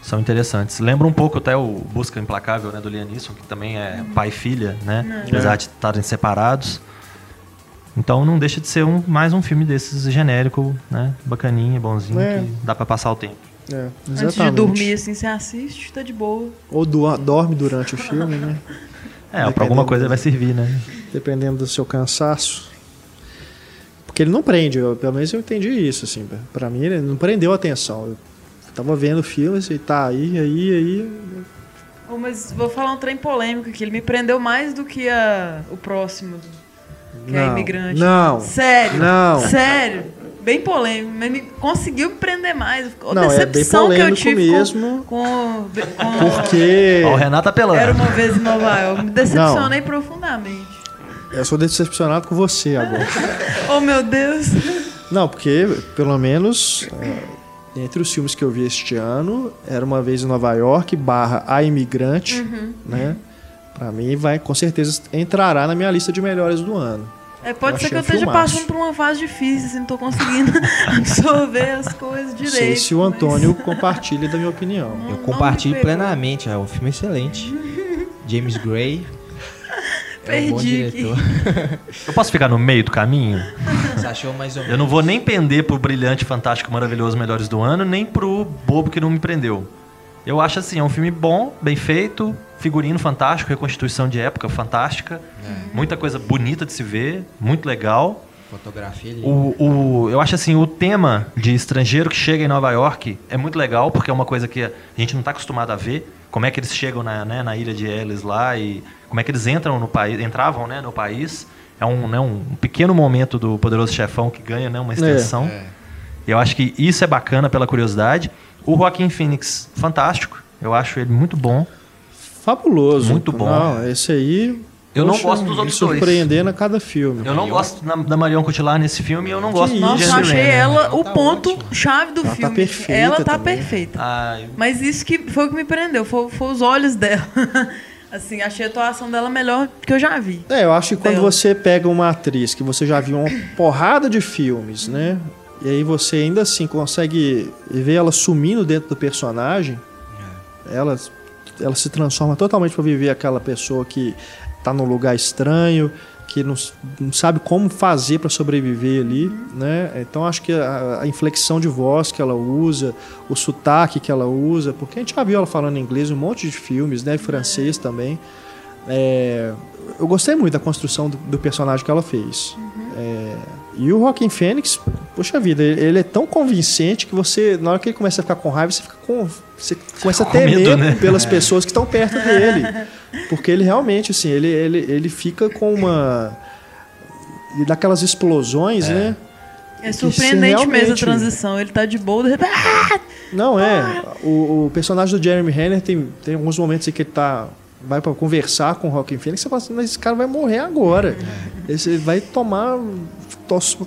são interessantes. Lembra um pouco até o Busca Implacável, né, do Liam Neeson, que também é pai e filha, né? Apesar de estarem separados. Então não deixa de ser um, mais um filme desses genérico, né? Bacaninha, bonzinho, É. que dá pra passar o tempo. É, Antes de dormir, assim, você assiste, tá de boa. Ou do- dorme durante o filme, né? É, pra alguma coisa vai servir, né? Dependendo do seu cansaço. Porque ele não prende, eu- pelo menos eu entendi isso, assim. Pra mim, ele não prendeu a atenção. Eu tava vendo o filme, assim, tá aí, aí, aí. Oh, mas vou falar um trem polêmico aqui. Ele me prendeu mais do que a, o próximo, que é Não, imigrante. não, Sério. não. Sério. Bem polêmico. Mas me conseguiu me prender mais. A Não, é bem decepção que eu tive mesmo. Com, com, com Porque Ó, o Renato apelando. Era uma vez em Nova York. Me decepcionei profundamente. eu sou decepcionado com você agora. Oh, meu Deus. Não, porque pelo menos é, entre os filmes que eu vi este ano, era uma vez em Nova York barra A Imigrante, Uhum. né? Pra mim vai, com certeza, entrará na minha lista de melhores do ano. É, pode Eu ser que eu esteja filmaço. passando por uma fase difícil, assim, não tô conseguindo absorver as coisas Não direito. sei se o mas- Antônio compartilha da minha opinião. Não- Eu não compartilho plenamente, é um filme excelente. James Gray. É um Perdi diretor. Eu posso ficar no meio do caminho? Você achou mais ou menos? Eu não vou nem pender pro brilhante, fantástico, maravilhoso, melhores do ano, nem pro bobo que não me prendeu. Eu acho assim, é um filme bom, bem feito, figurino fantástico, reconstituição de época fantástica, muita coisa bonita de se ver, muito legal. Fotografia ali. O, o- eu acho assim, o tema de estrangeiro que chega em Nova York é muito legal, porque é uma coisa que a gente não está acostumado a ver. Como é que eles chegam na, né, na ilha de Ellis lá e como é que eles entram no país, entravam né, no país. É um, né, um pequeno momento do Poderoso Chefão que ganha né, uma extensão. É. Eu acho que isso é bacana pela curiosidade. O Joaquim Phoenix, fantástico. Eu acho ele muito bom. Fabuloso. Muito bom. Não, esse aí. Eu não gosto dos outros dois. surpreendendo a cada filme. Eu não gosto na- da Marion Cotillard nesse filme e eu não gosto do Nossa, achei ela Ela o tá ponto ótima. chave do Ela tá filme. perfeita ela tá também. perfeita. Eu- Mas isso que foi o que me prendeu, foi, foi os olhos dela. Assim, achei a atuação dela melhor que eu já vi. É, eu acho que quando Dela. você pega uma atriz que você já viu uma porrada de filmes, né? E aí você ainda assim consegue ver ela sumindo dentro do personagem, ela, ela se transforma totalmente para viver aquela pessoa que tá num lugar estranho, que não, não sabe como fazer para sobreviver ali, né? Então acho que a, a inflexão de voz que ela usa, o sotaque que ela usa, porque a gente já viu ela falando inglês em um monte de filmes, né? Francês também. É, eu gostei muito da construção do, do personagem que ela fez. É, e o Joaquin Phoenix, poxa vida, ele é tão convincente que você, na hora que ele começa a ficar com raiva, você fica com. Você começa a com temer medo, né? pelas pessoas que estão perto dele. Porque ele realmente, assim, ele, ele, ele fica com uma. E daquelas explosões, né? É surpreendente mesmo a transição. Ele tá de boa, de repente. Ah! Não, é. O, o personagem do Jeremy Renner tem, tem alguns momentos em que ele tá. Vai pra conversar com o Joaquin Phoenix, você fala assim, mas esse cara vai morrer agora. Esse vai tomar,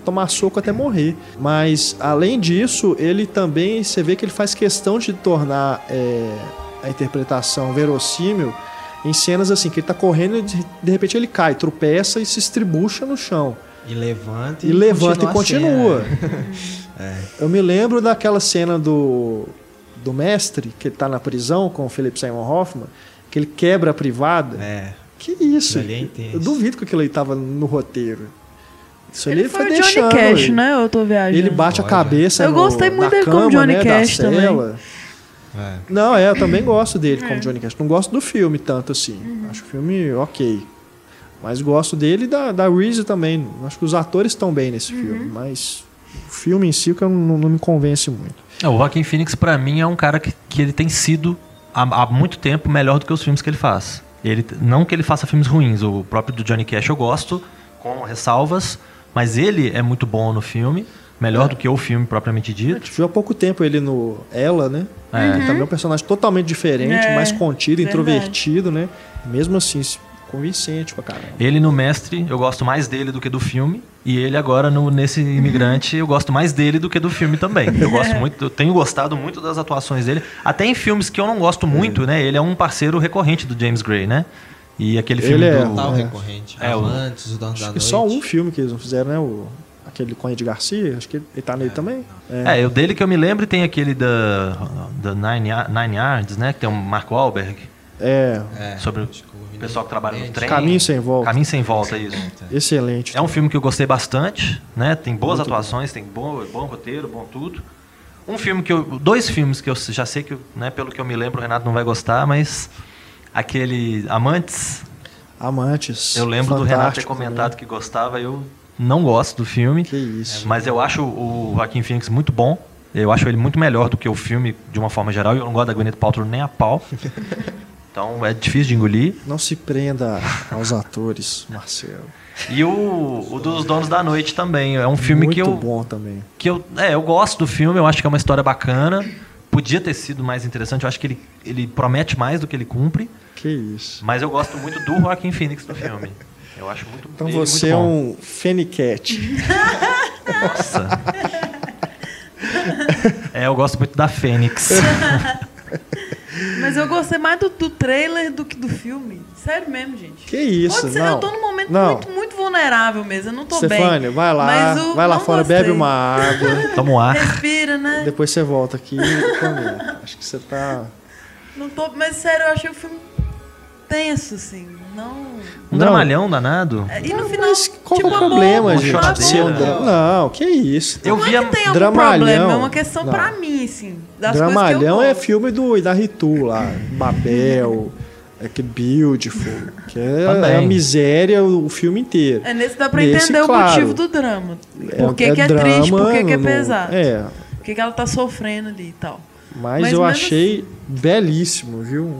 tomar soco até morrer. Mas, além disso, ele também, você vê que ele faz questão de tornar é, a interpretação verossímil em cenas assim, que ele tá correndo e de, repente ele cai, tropeça e se estribucha no chão. E levanta E levanta e a continua. cena. Eu me lembro daquela cena do, do mestre, que ele tá na prisão com o Philip Simon Hoffman, que ele quebra a privada. É. Que isso? É. Eu duvido que aquilo aí tava no roteiro. Isso ali Ele foi o Johnny deixando. Cash, ele. né? Eu tô viajando. Ele bate a Pode. cabeça Eu no- gostei muito na dele como cama, Johnny né, Cash da também. É. Não, é, eu também gosto dele É. como Johnny Cash. Não gosto do filme tanto assim. Uhum. Acho o filme ok. Mas gosto dele e da, da Reese também. Acho que os atores estão bem nesse Uhum. filme. Mas o filme em si que eu não, não me convence muito. É, O Joaquin Phoenix, pra mim, é um cara que, que ele tem sido há, há muito tempo melhor do que os filmes que ele faz. Ele, não que ele faça filmes ruins, o próprio do Johnny Cash eu gosto, com ressalvas, mas ele é muito bom no filme, melhor do que o filme propriamente A dito. gente viu há pouco tempo ele no Ela, né? É. Também é um personagem totalmente diferente, É, mais contido, verdade. introvertido, né? Mesmo assim, convincente pra caramba. Ele no Mestre, eu gosto mais dele do que do filme. E ele agora no, nesse Imigrante, eu gosto mais dele do que do filme também. Eu gosto muito, eu tenho gostado muito das atuações dele. Até em filmes que eu não gosto muito, né? Ele é um parceiro recorrente do James Gray, né? E aquele filme Ele é. do... Tal É. recorrente. É, o- Amantes, os donos da noite. só um filme que eles não fizeram, né? O, aquele com Ed Garcia, acho que ele tá nele também. É, o dele que eu me lembro tem aquele da, da Nine, Nine Yards, né? Que tem o Mark Wahlberg. É, É, Sobre o menino pessoal que trabalha no trem. Caminho Sem Volta. Caminho Sem Volta, isso. excelente. É um filme que eu gostei bastante, né? Tem boas Muito atuações, tem bom, bom roteiro, bom tudo. Um filme que eu. Dois filmes que eu já sei que, né, pelo que eu me lembro, o Renato não vai gostar, mas aquele Amantes, Amantes. eu lembro do Renato ter comentado que gostava, eu não gosto do filme. Que isso. Mas eu acho o Joaquim Phoenix muito bom. Eu acho ele muito melhor do que o filme de uma forma geral. Eu não gosto da Gwyneth Paltrow nem a pau. Então é difícil de engolir. Não se prenda aos atores, Marcelo. E o, o dos Donos da Noite também. É um filme Muito que eu, bom também. que eu. É, eu gosto do filme, eu acho que é uma história bacana. Podia ter sido mais interessante, eu acho que ele, ele promete mais do que ele cumpre. Que isso. Mas eu gosto muito do Joaquim Phoenix do filme. Eu acho muito Então ele você é muito bom. um Fenicat. Nossa. É, eu gosto muito da Fênix. Mas eu gostei mais do, do trailer do que do filme. Sério mesmo, gente. Que isso, Pode ser, não. eu tô num momento Não. muito, muito vulnerável mesmo. Eu não tô Stefania, bem. vai lá, Mas o- vai lá fora, gostei. bebe uma água. Toma um ar. Respira, né? Depois você volta aqui e. Acho que você tá. Não tô, mas sério, eu achei o filme tenso, assim. Não. Um Não. dramalhão danado. É, E no final. Mas qual que tipo, é o problema, amor, gente? um dra- Não, que isso. Eu não vi é que tem algum Dramalhão. problema, é uma questão Não. pra mim, assim. Das Dramalhão coisas que eu é filme do da Ritu lá, Babel, é que Beautiful, que é, Também. é a miséria o, filme inteiro. É nesse dá pra Nesse, entender claro. o motivo do drama. É- Por que, é que é triste, drama por que, que é no- pesado. É, Por que, que ela tá sofrendo ali e tal. mas, Mas eu achei belísseo, viu?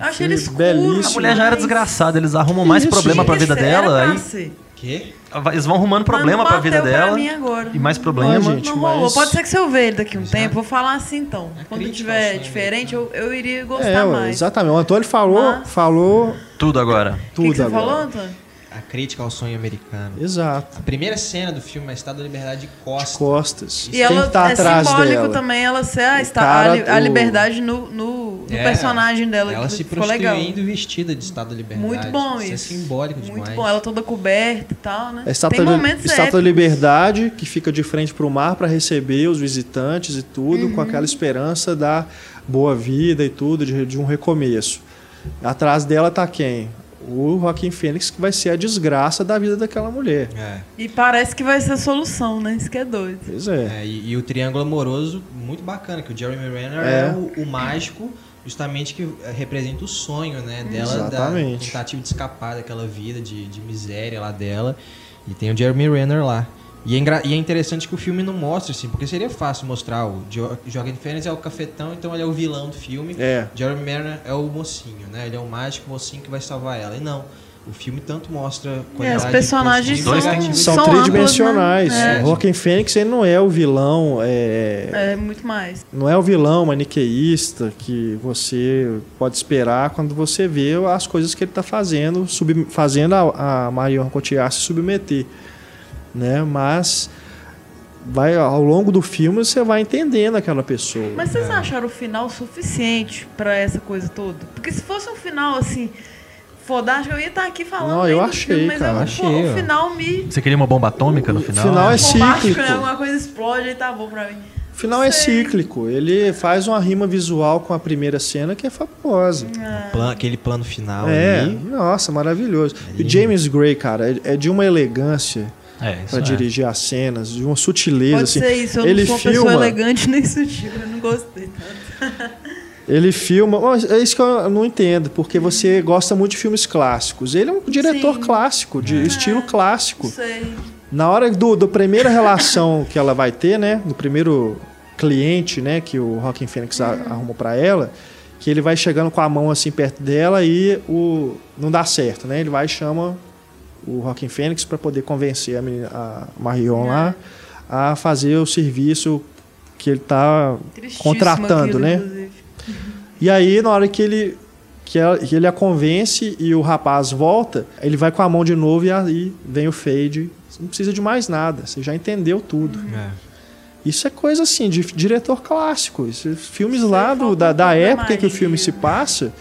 Eu achei ele escuro. belíssimo. A mulher já era desgraçada, eles arrumam mais Isso, problema pra vida que dela, aí ser. Quê? eles vão arrumando problema pra não vida pra dela mim agora. e mais Não, problema. gente, Não rolou. mas- Pode ser que se eu ver ele daqui a um tempo, vou falar assim então. Quando crítica tiver filme. diferente, eu, eu iria gostar É, mais. exatamente. O Antônio falou, Mas- falou Tudo agora. O que, tudo que você agora. falou, Antônio? A crítica ao sonho americano. Exato. A primeira cena do filme é a Estátua da Liberdade de Costa. Costas. E ela tá é atrás simbólico dela? também ela ser a, cara, a, li- a o- liberdade no, no, no É, personagem dela. Ela se prostituindo vestida de Estátua da Liberdade. Muito bom isso. isso. é simbólico Muito demais. bom, ela toda coberta e tal, né? A estátua, Tem da- momentos estátua da. Liberdade, que fica de frente para o mar para receber os visitantes e tudo, Uhum. com aquela esperança da boa vida e tudo, de, de um recomeço. Atrás dela tá quem? O Joaquim Fênix, que vai ser a desgraça da vida daquela mulher. É. E parece que vai ser a solução, né? Isso que é doido. Pois é. É, e, e o triângulo amoroso, muito bacana, que o Jeremy Renner É. é, o, o mágico, justamente que eh, representa o sonho, né? Dela, Exatamente. da tentativa de escapar daquela vida de, de miséria lá dela. E tem o Jeremy Renner lá. E é, e é interessante que o filme não mostra, assim, porque seria fácil mostrar o jo Joaquin Phoenix é o cafetão, então ele é o vilão do filme. É. Jeremy Renner é o mocinho, né? Ele é o mágico mocinho que vai salvar ela. E não. O filme tanto mostra É, os personagens são. São, são tridimensionais. amplos, né? O Joaquim Fênix ele não é o vilão, é, É, é muito mais. não é o vilão maniqueísta que você pode esperar quando você vê as coisas que ele está fazendo, sub- fazendo a, a Marion Cotillard se submeter, né? Mas vai ao longo do filme você vai entendendo aquela pessoa. Mas vocês acharam o final suficiente pra essa coisa toda? Porque se fosse um final assim, fodástico, eu ia estar aqui falando. Não, eu achei, filme, mas cara, eu- achei, o final me. Você queria uma bomba atômica no final? final é bombástico, cíclico. né? Alguma coisa explode e tá bom pra mim. O final é cíclico. Ele faz uma rima visual com a primeira cena que é fabulosa. Plan- aquele plano final É, ali. nossa, maravilhoso. E. James Gray, cara, é- é de uma elegância É, isso para é. dirigir as cenas, de uma sutileza. Pode assim. ser isso, eu ele não sou uma filma, pessoa elegante nem sutil, eu não gostei tanto. Ele filma. Mas É isso que eu não entendo, porque você gosta muito de filmes clássicos. Ele é um diretor Sim. clássico, de estilo clássico. Não sei. Na hora do, do primeira relação que ela vai ter, né? No primeiro cliente, né? Que o Rockin' Phoenix a- arrumou pra ela, que ele vai chegando com a mão assim perto dela e o não dá certo, né? Ele vai e chama o Rockin' Phoenix para poder convencer a, menina, a Marion lá a fazer o serviço que ele tá Tristíssimo contratando, aquilo, né? inclusive. E aí, na hora que ele, que, ela- que ele a convence e o rapaz volta, ele vai com a mão de novo e aí vem o fade. Você não precisa de mais nada, você já entendeu tudo. É. Isso é coisa assim, de diretor clássico. Isso, filmes lá do, falta da, da época que o filme se passa,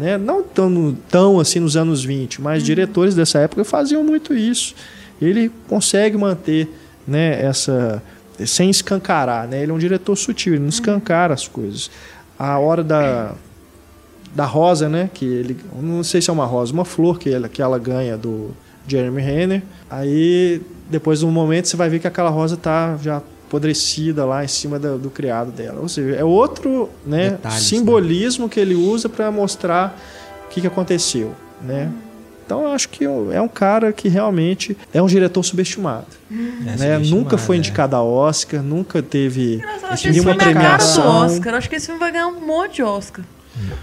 né? não tão, tão assim nos anos 20, mas diretores dessa época faziam muito isso. Ele consegue manter né, essa. sem escancarar. Né? Ele é um diretor sutil, ele não escancara as coisas. A hora da. Da rosa, né? Que ele. Não sei se é uma rosa, uma flor que ela, que ela ganha do Jeremy Renner. Aí, depois de um momento, você vai ver que aquela rosa tá já apodrecida lá em cima da- do, criado dela. Ou seja, é outro né, Detalhes, simbolismo que ele usa para mostrar o que, que aconteceu, né? Então eu acho que é um cara que realmente é um diretor subestimado. É, né? subestimado, Nunca foi é. indicado a Oscar, nunca teve nenhuma é do premiação. Oscar. Eu acho que esse filme vai ganhar um monte de Oscar.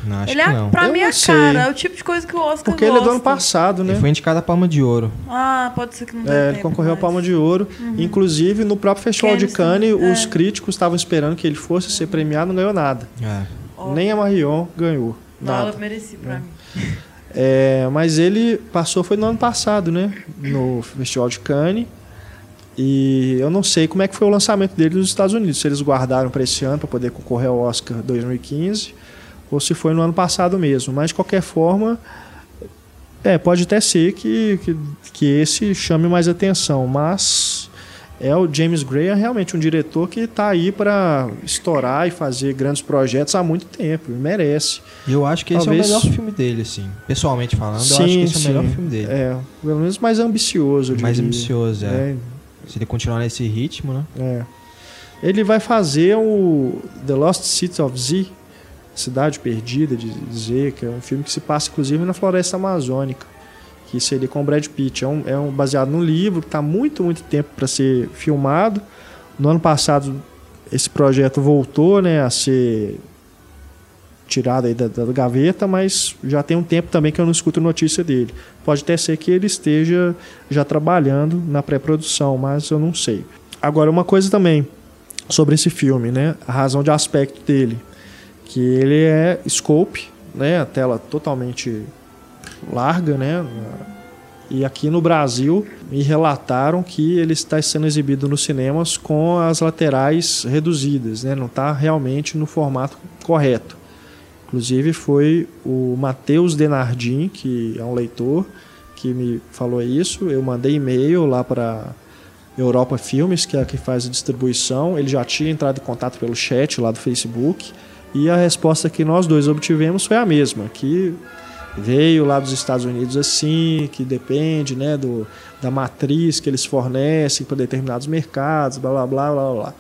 Não, acho ele que é, não. pra Eu mim, não é cara. É o tipo de coisa que o Oscar Porque ele é do ano gosta. passado, né? Ele foi indicado a Palma de Ouro. Ah, pode ser que não dê É, ele concorreu mais. Palma de Ouro. Inclusive, no próprio Festival de Cannes também, os é. críticos estavam esperando que ele fosse ser premiado, não ganhou nada. É. Nem a Marion ganhou. Não, Nada. ela merecia pra mim. É, mas ele passou, foi no ano passado, né? No Festival de Cannes. E eu não sei como é que foi o lançamento dele nos Estados Unidos. Se eles guardaram para esse ano para poder concorrer ao Oscar 2015 ou se foi no ano passado mesmo. Mas de qualquer forma, é, pode até ser que, que, que esse chame mais atenção. Mas é o James Gray é realmente um diretor que está aí para estourar e fazer grandes projetos há muito tempo. e Merece. E eu acho que esse Talvez- é o melhor filme dele, assim. Pessoalmente falando, eu acho que esse é o melhor filme dele. É, pelo menos mais ambicioso. eu Mais diria. ambicioso, é. É, Se ele continuar nesse ritmo, né? é. Ele vai fazer o The Lost City of Z, Cidade Perdida de Z, que é um filme que se passa inclusive na floresta amazônica, que seria com o Brad Pitt. É um, é um baseado num livro que está muito, muito tempo para ser filmado. No ano passado, esse projeto voltou né, a ser tirado da, da gaveta, mas já tem um tempo também que eu não escuto notícia dele. Pode até ser que ele esteja já trabalhando na pré-produção, mas eu não sei. Agora, uma coisa também sobre esse filme, né? A razão de aspecto dele, que ele é scope, né? A tela totalmente larga, né? E aqui no Brasil me relataram que ele está sendo exibido nos cinemas com as laterais reduzidas, né? não está realmente no formato correto. Inclusive foi o Matheus Denardim, que é um leitor, que me falou isso. Eu mandei e-mail lá para Europa Filmes, que é a que faz a distribuição. Ele já tinha entrado em contato pelo chat lá do Facebook. E a resposta que nós dois obtivemos foi a mesma, que veio lá dos Estados Unidos assim, que depende né, do, da matriz que eles fornecem para determinados mercados, blá blá blá blá blá.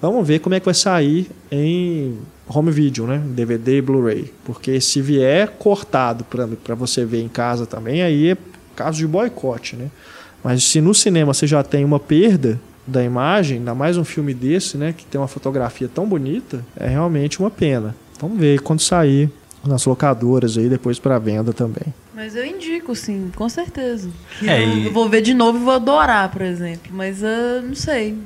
Vamos ver como é que vai sair em home video, né? DVD e Blu-ray. Porque se vier cortado para você ver em casa também, aí é caso de boicote, né? Mas se no cinema você já tem uma perda da imagem, ainda mais um filme desse, né? Que tem uma fotografia tão bonita, é realmente uma pena. Vamos ver quando sair nas locadoras aí depois para venda também. Mas eu indico, sim, com certeza. Que É, eu, e- eu vou ver de novo e vou adorar, por exemplo. Mas eu não sei.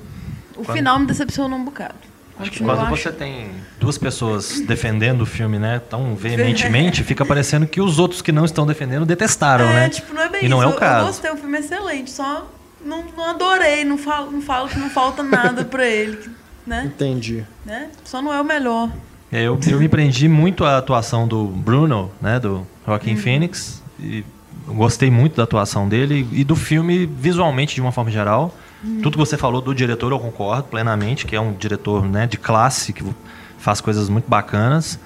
O Quando- final me decepcionou um bocado. Acho que quando achando. você tem duas pessoas defendendo o filme, né, tão veementemente, fica parecendo que os outros que não estão defendendo detestaram, é, né? tipo, não é bem E isso. não é o Eu- caso. Eu gostei, o filme é excelente, só não, não adorei, não falo, não falo que não falta nada pra ele, né? Entendi. né? Só não é o melhor. É, Eu, eu me prendi muito à atuação do Bruno, né, do Joaquin Phoenix, e gostei muito da atuação dele e do filme visualmente de uma forma geral. Tudo que você falou do diretor eu concordo plenamente, que é um diretor né, de classe, que faz coisas muito bacanas.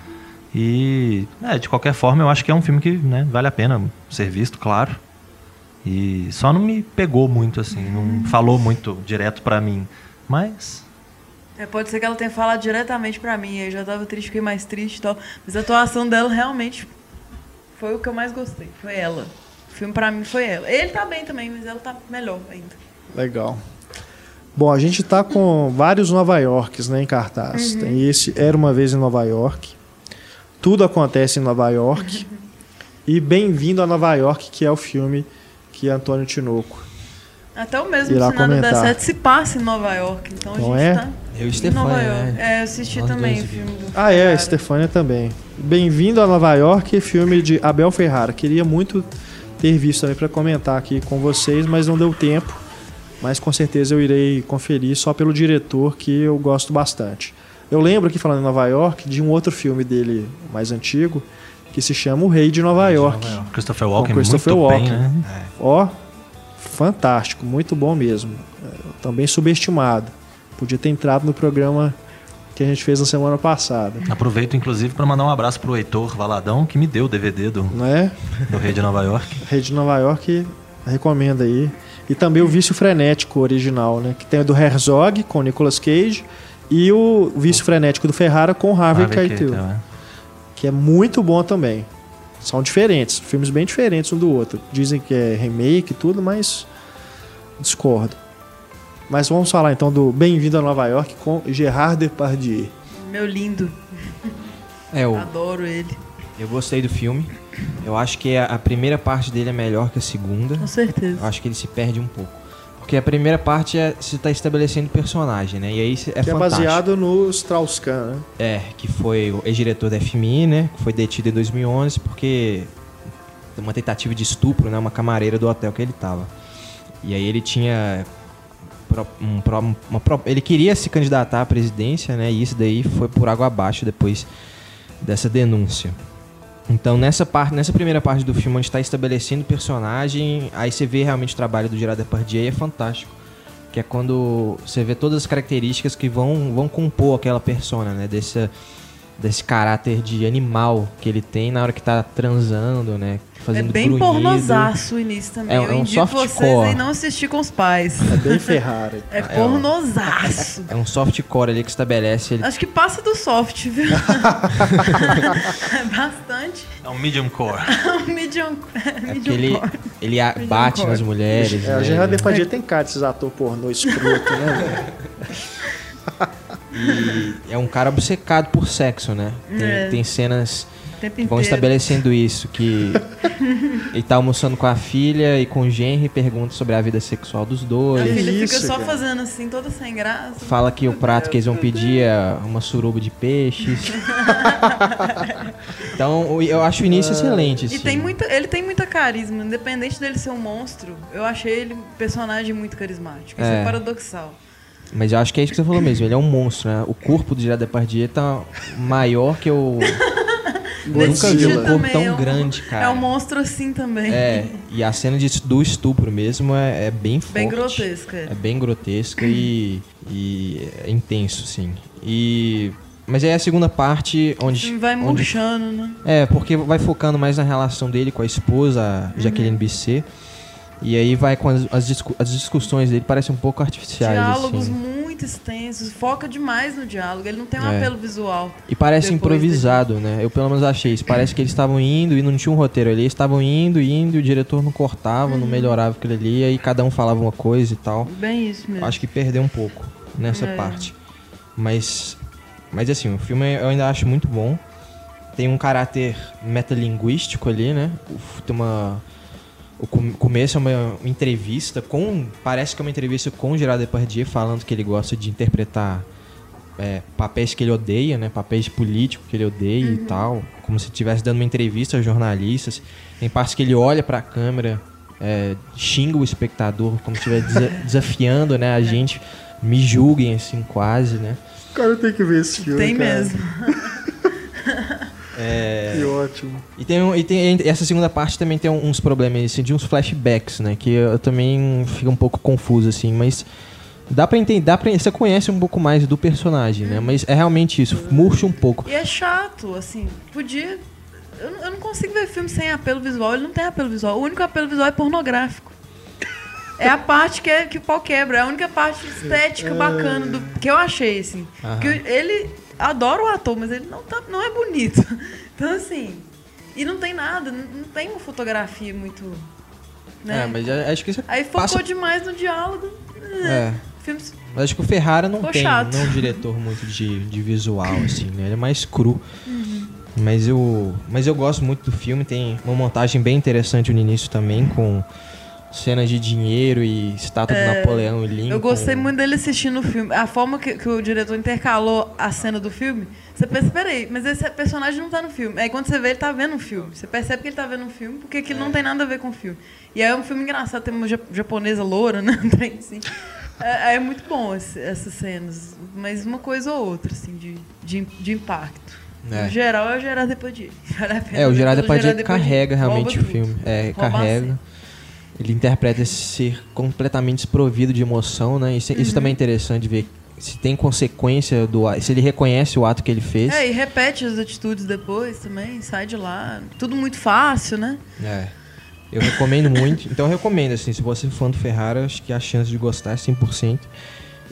E, é, de qualquer forma, eu acho que é um filme que né, vale a pena ser visto, claro. E só não me pegou muito, assim, não falou muito direto pra mim. Mas É, pode ser que ela tenha falado diretamente pra mim, eu já tava triste, fiquei mais triste e tal. Mas a atuação dela realmente foi o que eu mais gostei, foi ela. O filme pra mim foi ela. Ele tá bem também, mas ela tá melhor ainda. Legal. Bom, a gente tá com vários Nova Yorks né, em cartaz. Tem esse Era Uma Vez em Nova York. Tudo acontece em Nova York. E Bem-vindo a Nova York, que é o filme que Antônio Tinoco. Até o mesmo Irá se nada der comentar. certo se passa em Nova York. Então Não a gente é? tá Eu e em Stefania, Nova York. né? É, eu assisti Nós também o filme do Ah, é. Stefania também. Bem-vindo a Nova York, filme de Abel Ferrara. Queria muito ter visto também para comentar aqui com vocês, mas não deu tempo. Mas com certeza eu irei conferir só pelo diretor que eu gosto bastante. Eu lembro aqui falando em Nova York de um outro filme dele mais antigo que se chama O Rei de Nova York. Christopher Walken Com Christopher muito Walken. bem, né? Ó, fantástico, muito bom mesmo. É, Também subestimado. Podia ter entrado no programa que a gente fez na semana passada, Aproveito, inclusive, para mandar um abraço pro Heitor Valadão, que me deu o DVD do, não é? do Rei de Nova York. Rede de Nova York recomenda aí. E também o Vício Frenético original, né? Que tem o do Herzog com o Nicolas Cage e o Vício Frenético do Ferrara com o Harvey Harvey Keitel, Keitel, é. Que é muito bom também. São diferentes, filmes bem diferentes um do outro. Dizem que é remake e tudo, mas discordo. Mas vamos falar então do Bem-vindo a Nova York com Gerard Depardieu. Meu lindo. É, o, Adoro ele. eu gostei do filme. Eu acho que a, a primeira parte dele é melhor que a segunda. Com certeza. Eu acho que ele se perde um pouco. Porque a primeira parte é se tá estabelecendo personagem, né? E aí é que é baseado no Strauss-Kahn, né? É, que foi o ex-diretor da FMI, né? Que foi detido em 2011 porque uma tentativa de estupro, né? Uma camareira do hotel que ele tava. E aí ele tinha um, uma ele queria se candidatar à presidência, né? E isso daí foi por água abaixo depois dessa denúncia. Então nessa parte, nessa primeira parte do filme onde está estabelecendo o personagem, aí você vê realmente o trabalho do Gerard Depardieu e é fantástico. Que é quando você vê todas as características que vão, vão compor aquela persona, né? Desse, desse caráter de animal que ele tem na hora que tá transando, né? É Fazendo bem grunhido. pornosaço o início também. É- eu é um indico softcore. vocês aí não assistir com os pais. É bem Ferrari. É pornosaço. É um softcore ali que estabelece ele. Acho que passa do soft, viu? é bastante. É um medium core. medium, É medium porque ele, core. ele a- bate core. nas mulheres. É, né? Gerard Depardieu tem cara desses atores pornô escroto, né? E é um cara obcecado por sexo, né? Tem, É. tem cenas que vão estabelecendo isso, que ele tá almoçando com a filha e com o genro e pergunta sobre a vida sexual dos A dois. filha isso, fica só cara. fazendo assim, toda sem graça. Fala que o prato que eles vão pedir é uma suruba de peixes. Então, eu acho o início excelente. E assim. tem muita, ele tem muita carisma, independente dele ser um monstro. Eu achei ele um personagem muito carismático. Isso É. é paradoxal. Mas eu acho que é isso que você falou mesmo. Ele é um monstro, né? O corpo do Gerard Depardieu tá maior que eu nunca vi um corpo tão é um- grande, cara. É um monstro assim também. É, e a cena de, do estupro mesmo é, é bem forte. Bem grotesca. É bem grotesca e, e é intenso, sim. E... Mas aí a segunda parte, O onde... vai onde murchando, né? É, porque vai focando mais na relação dele com a esposa, a Jaqueline Bisset. E aí vai com as, as, discu- as discussões dele, parecem um pouco artificiais, Diálogos assim. muito extensos, foca demais no diálogo. Ele não tem um É. apelo visual. E parece improvisado, né? Eu pelo menos achei isso. Parece que eles estavam indo e não tinha um roteiro ali. Eles estavam indo, indo, e o diretor não cortava, Uhum. não melhorava aquilo ali, aí cada um falava uma coisa e tal. Bem isso mesmo. Acho que perdeu um pouco nessa É. parte. Mas, mas assim, o filme eu ainda acho muito bom. Tem um caráter metalinguístico ali, né? O- Tem uma... O com- começo é uma entrevista com... Parece que é uma entrevista com o Gerard Depardieu falando que ele gosta de interpretar é, papéis que ele odeia, né? Papéis de político que ele odeia e tal. Como se estivesse dando uma entrevista aos jornalistas. Tem partes que ele olha pra câmera, é, xinga o espectador, como se estivesse desa- desafiando, né? A gente me julguem, assim, quase, né? Cara, tem que ver esse filme. Tem cara. mesmo. Que ótimo. E tem, um- e tem essa segunda parte também tem uns problemas assim, de uns flashbacks, né? Que eu também fico um pouco confuso assim, mas dá pra entender, dá pra, você conhece um pouco mais do personagem, né? Mas é realmente isso, murcha um pouco. E é chato, assim. Podia. Eu, não- eu não consigo ver filme sem apelo visual. Ele não tem apelo visual. O único apelo visual é pornográfico. É a parte que, é, que o pau quebra. É a única parte estética bacana do, que eu achei, assim. Aham. Que ele adora o ator, mas ele não, tá, não é bonito. Então, assim. E não tem nada. Não, tem uma fotografia muito. Né? É, mas acho que isso Aí focou passa... demais no diálogo. É, Filmes mas acho que o Ferrara não Ficou tem, chato. não é um diretor muito de, de visual, assim, né? Ele é mais cru. Uhum. Mas eu, mas eu gosto muito do filme, tem uma montagem bem interessante no início também, com cenas de dinheiro e estátua do Napoleão e Lincoln. É, Eu gostei muito dele assistindo o filme. A forma que, que o diretor intercalou a cena do filme, você pensa, peraí, mas esse personagem não tá no filme. Aí quando você vê, ele tá vendo um filme. Você percebe que ele tá vendo um filme, porque aquilo É. não tem nada a ver com o filme. E aí é um filme engraçado, tem uma ja- japonesa loura, né? Trem assim. É, é muito bom esse- essas cenas. Mas uma coisa ou outra, assim, de, de, de impacto. É. No geral, é o Gerard Depardieu. Vale a pena É, o Gerard Depardieu Gerard carrega realmente o filme. É, Rouba carrega. Ele interpreta esse ser completamente desprovido de emoção, né? Isso, Uhum. isso também é interessante ver se tem consequência do se ele reconhece o ato que ele fez. É, e repete as atitudes depois também, sai de lá. Tudo muito fácil, né? É. Eu recomendo muito. Então eu recomendo, assim, se você é fã do Ferrara, acho que a chance de gostar é 100%.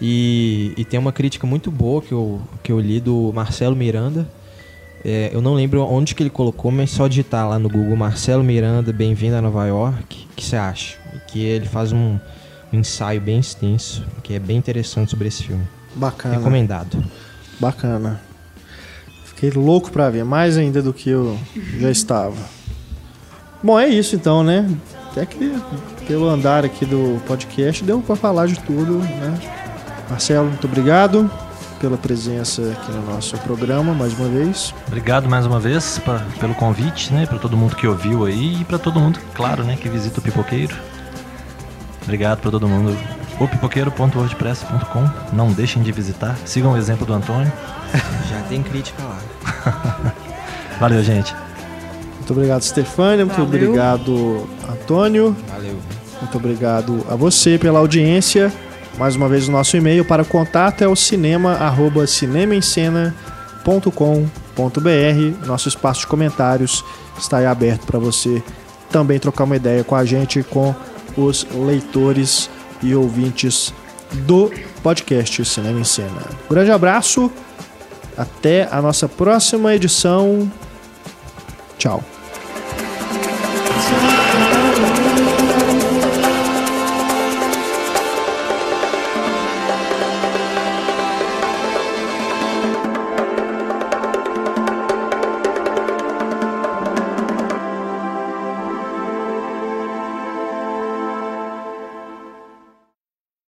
E, e tem uma crítica muito boa que eu, que eu li do Marcelo Miranda. É, eu não lembro onde que ele colocou, mas só digitar lá no Google Marcelo Miranda, bem-vindo a Nova York. O que você acha? E que ele faz um, um ensaio bem extenso, que é bem interessante sobre esse filme. Bacana. Recomendado. Bacana. Fiquei louco pra ver, mais ainda do que eu já estava. Bom, é isso então, né? Até que pelo andar aqui do podcast deu pra falar de tudo, né? Marcelo, muito obrigado pela presença aqui no nosso programa mais uma vez. Obrigado mais uma vez pra- pelo convite, né? Pra todo mundo que ouviu aí e pra todo mundo, claro, né? Que visita o Pipoqueiro. Obrigado pra todo mundo. O pipoqueiro.wordpress.com. Não deixem de visitar. Sigam o exemplo do Antônio. Já tem crítica lá. Valeu, gente. Muito obrigado, Stefânia. Muito Valeu. obrigado, Antônio. Valeu. Muito obrigado a você pela audiência. Mais uma vez o nosso e-mail para contato é o cinema arroba cinemaencena.com.br. Nosso espaço de comentários está aí aberto para você também trocar uma ideia com a gente, com os leitores e ouvintes do podcast Cinema em Cena. Grande abraço, até a nossa próxima edição. Tchau.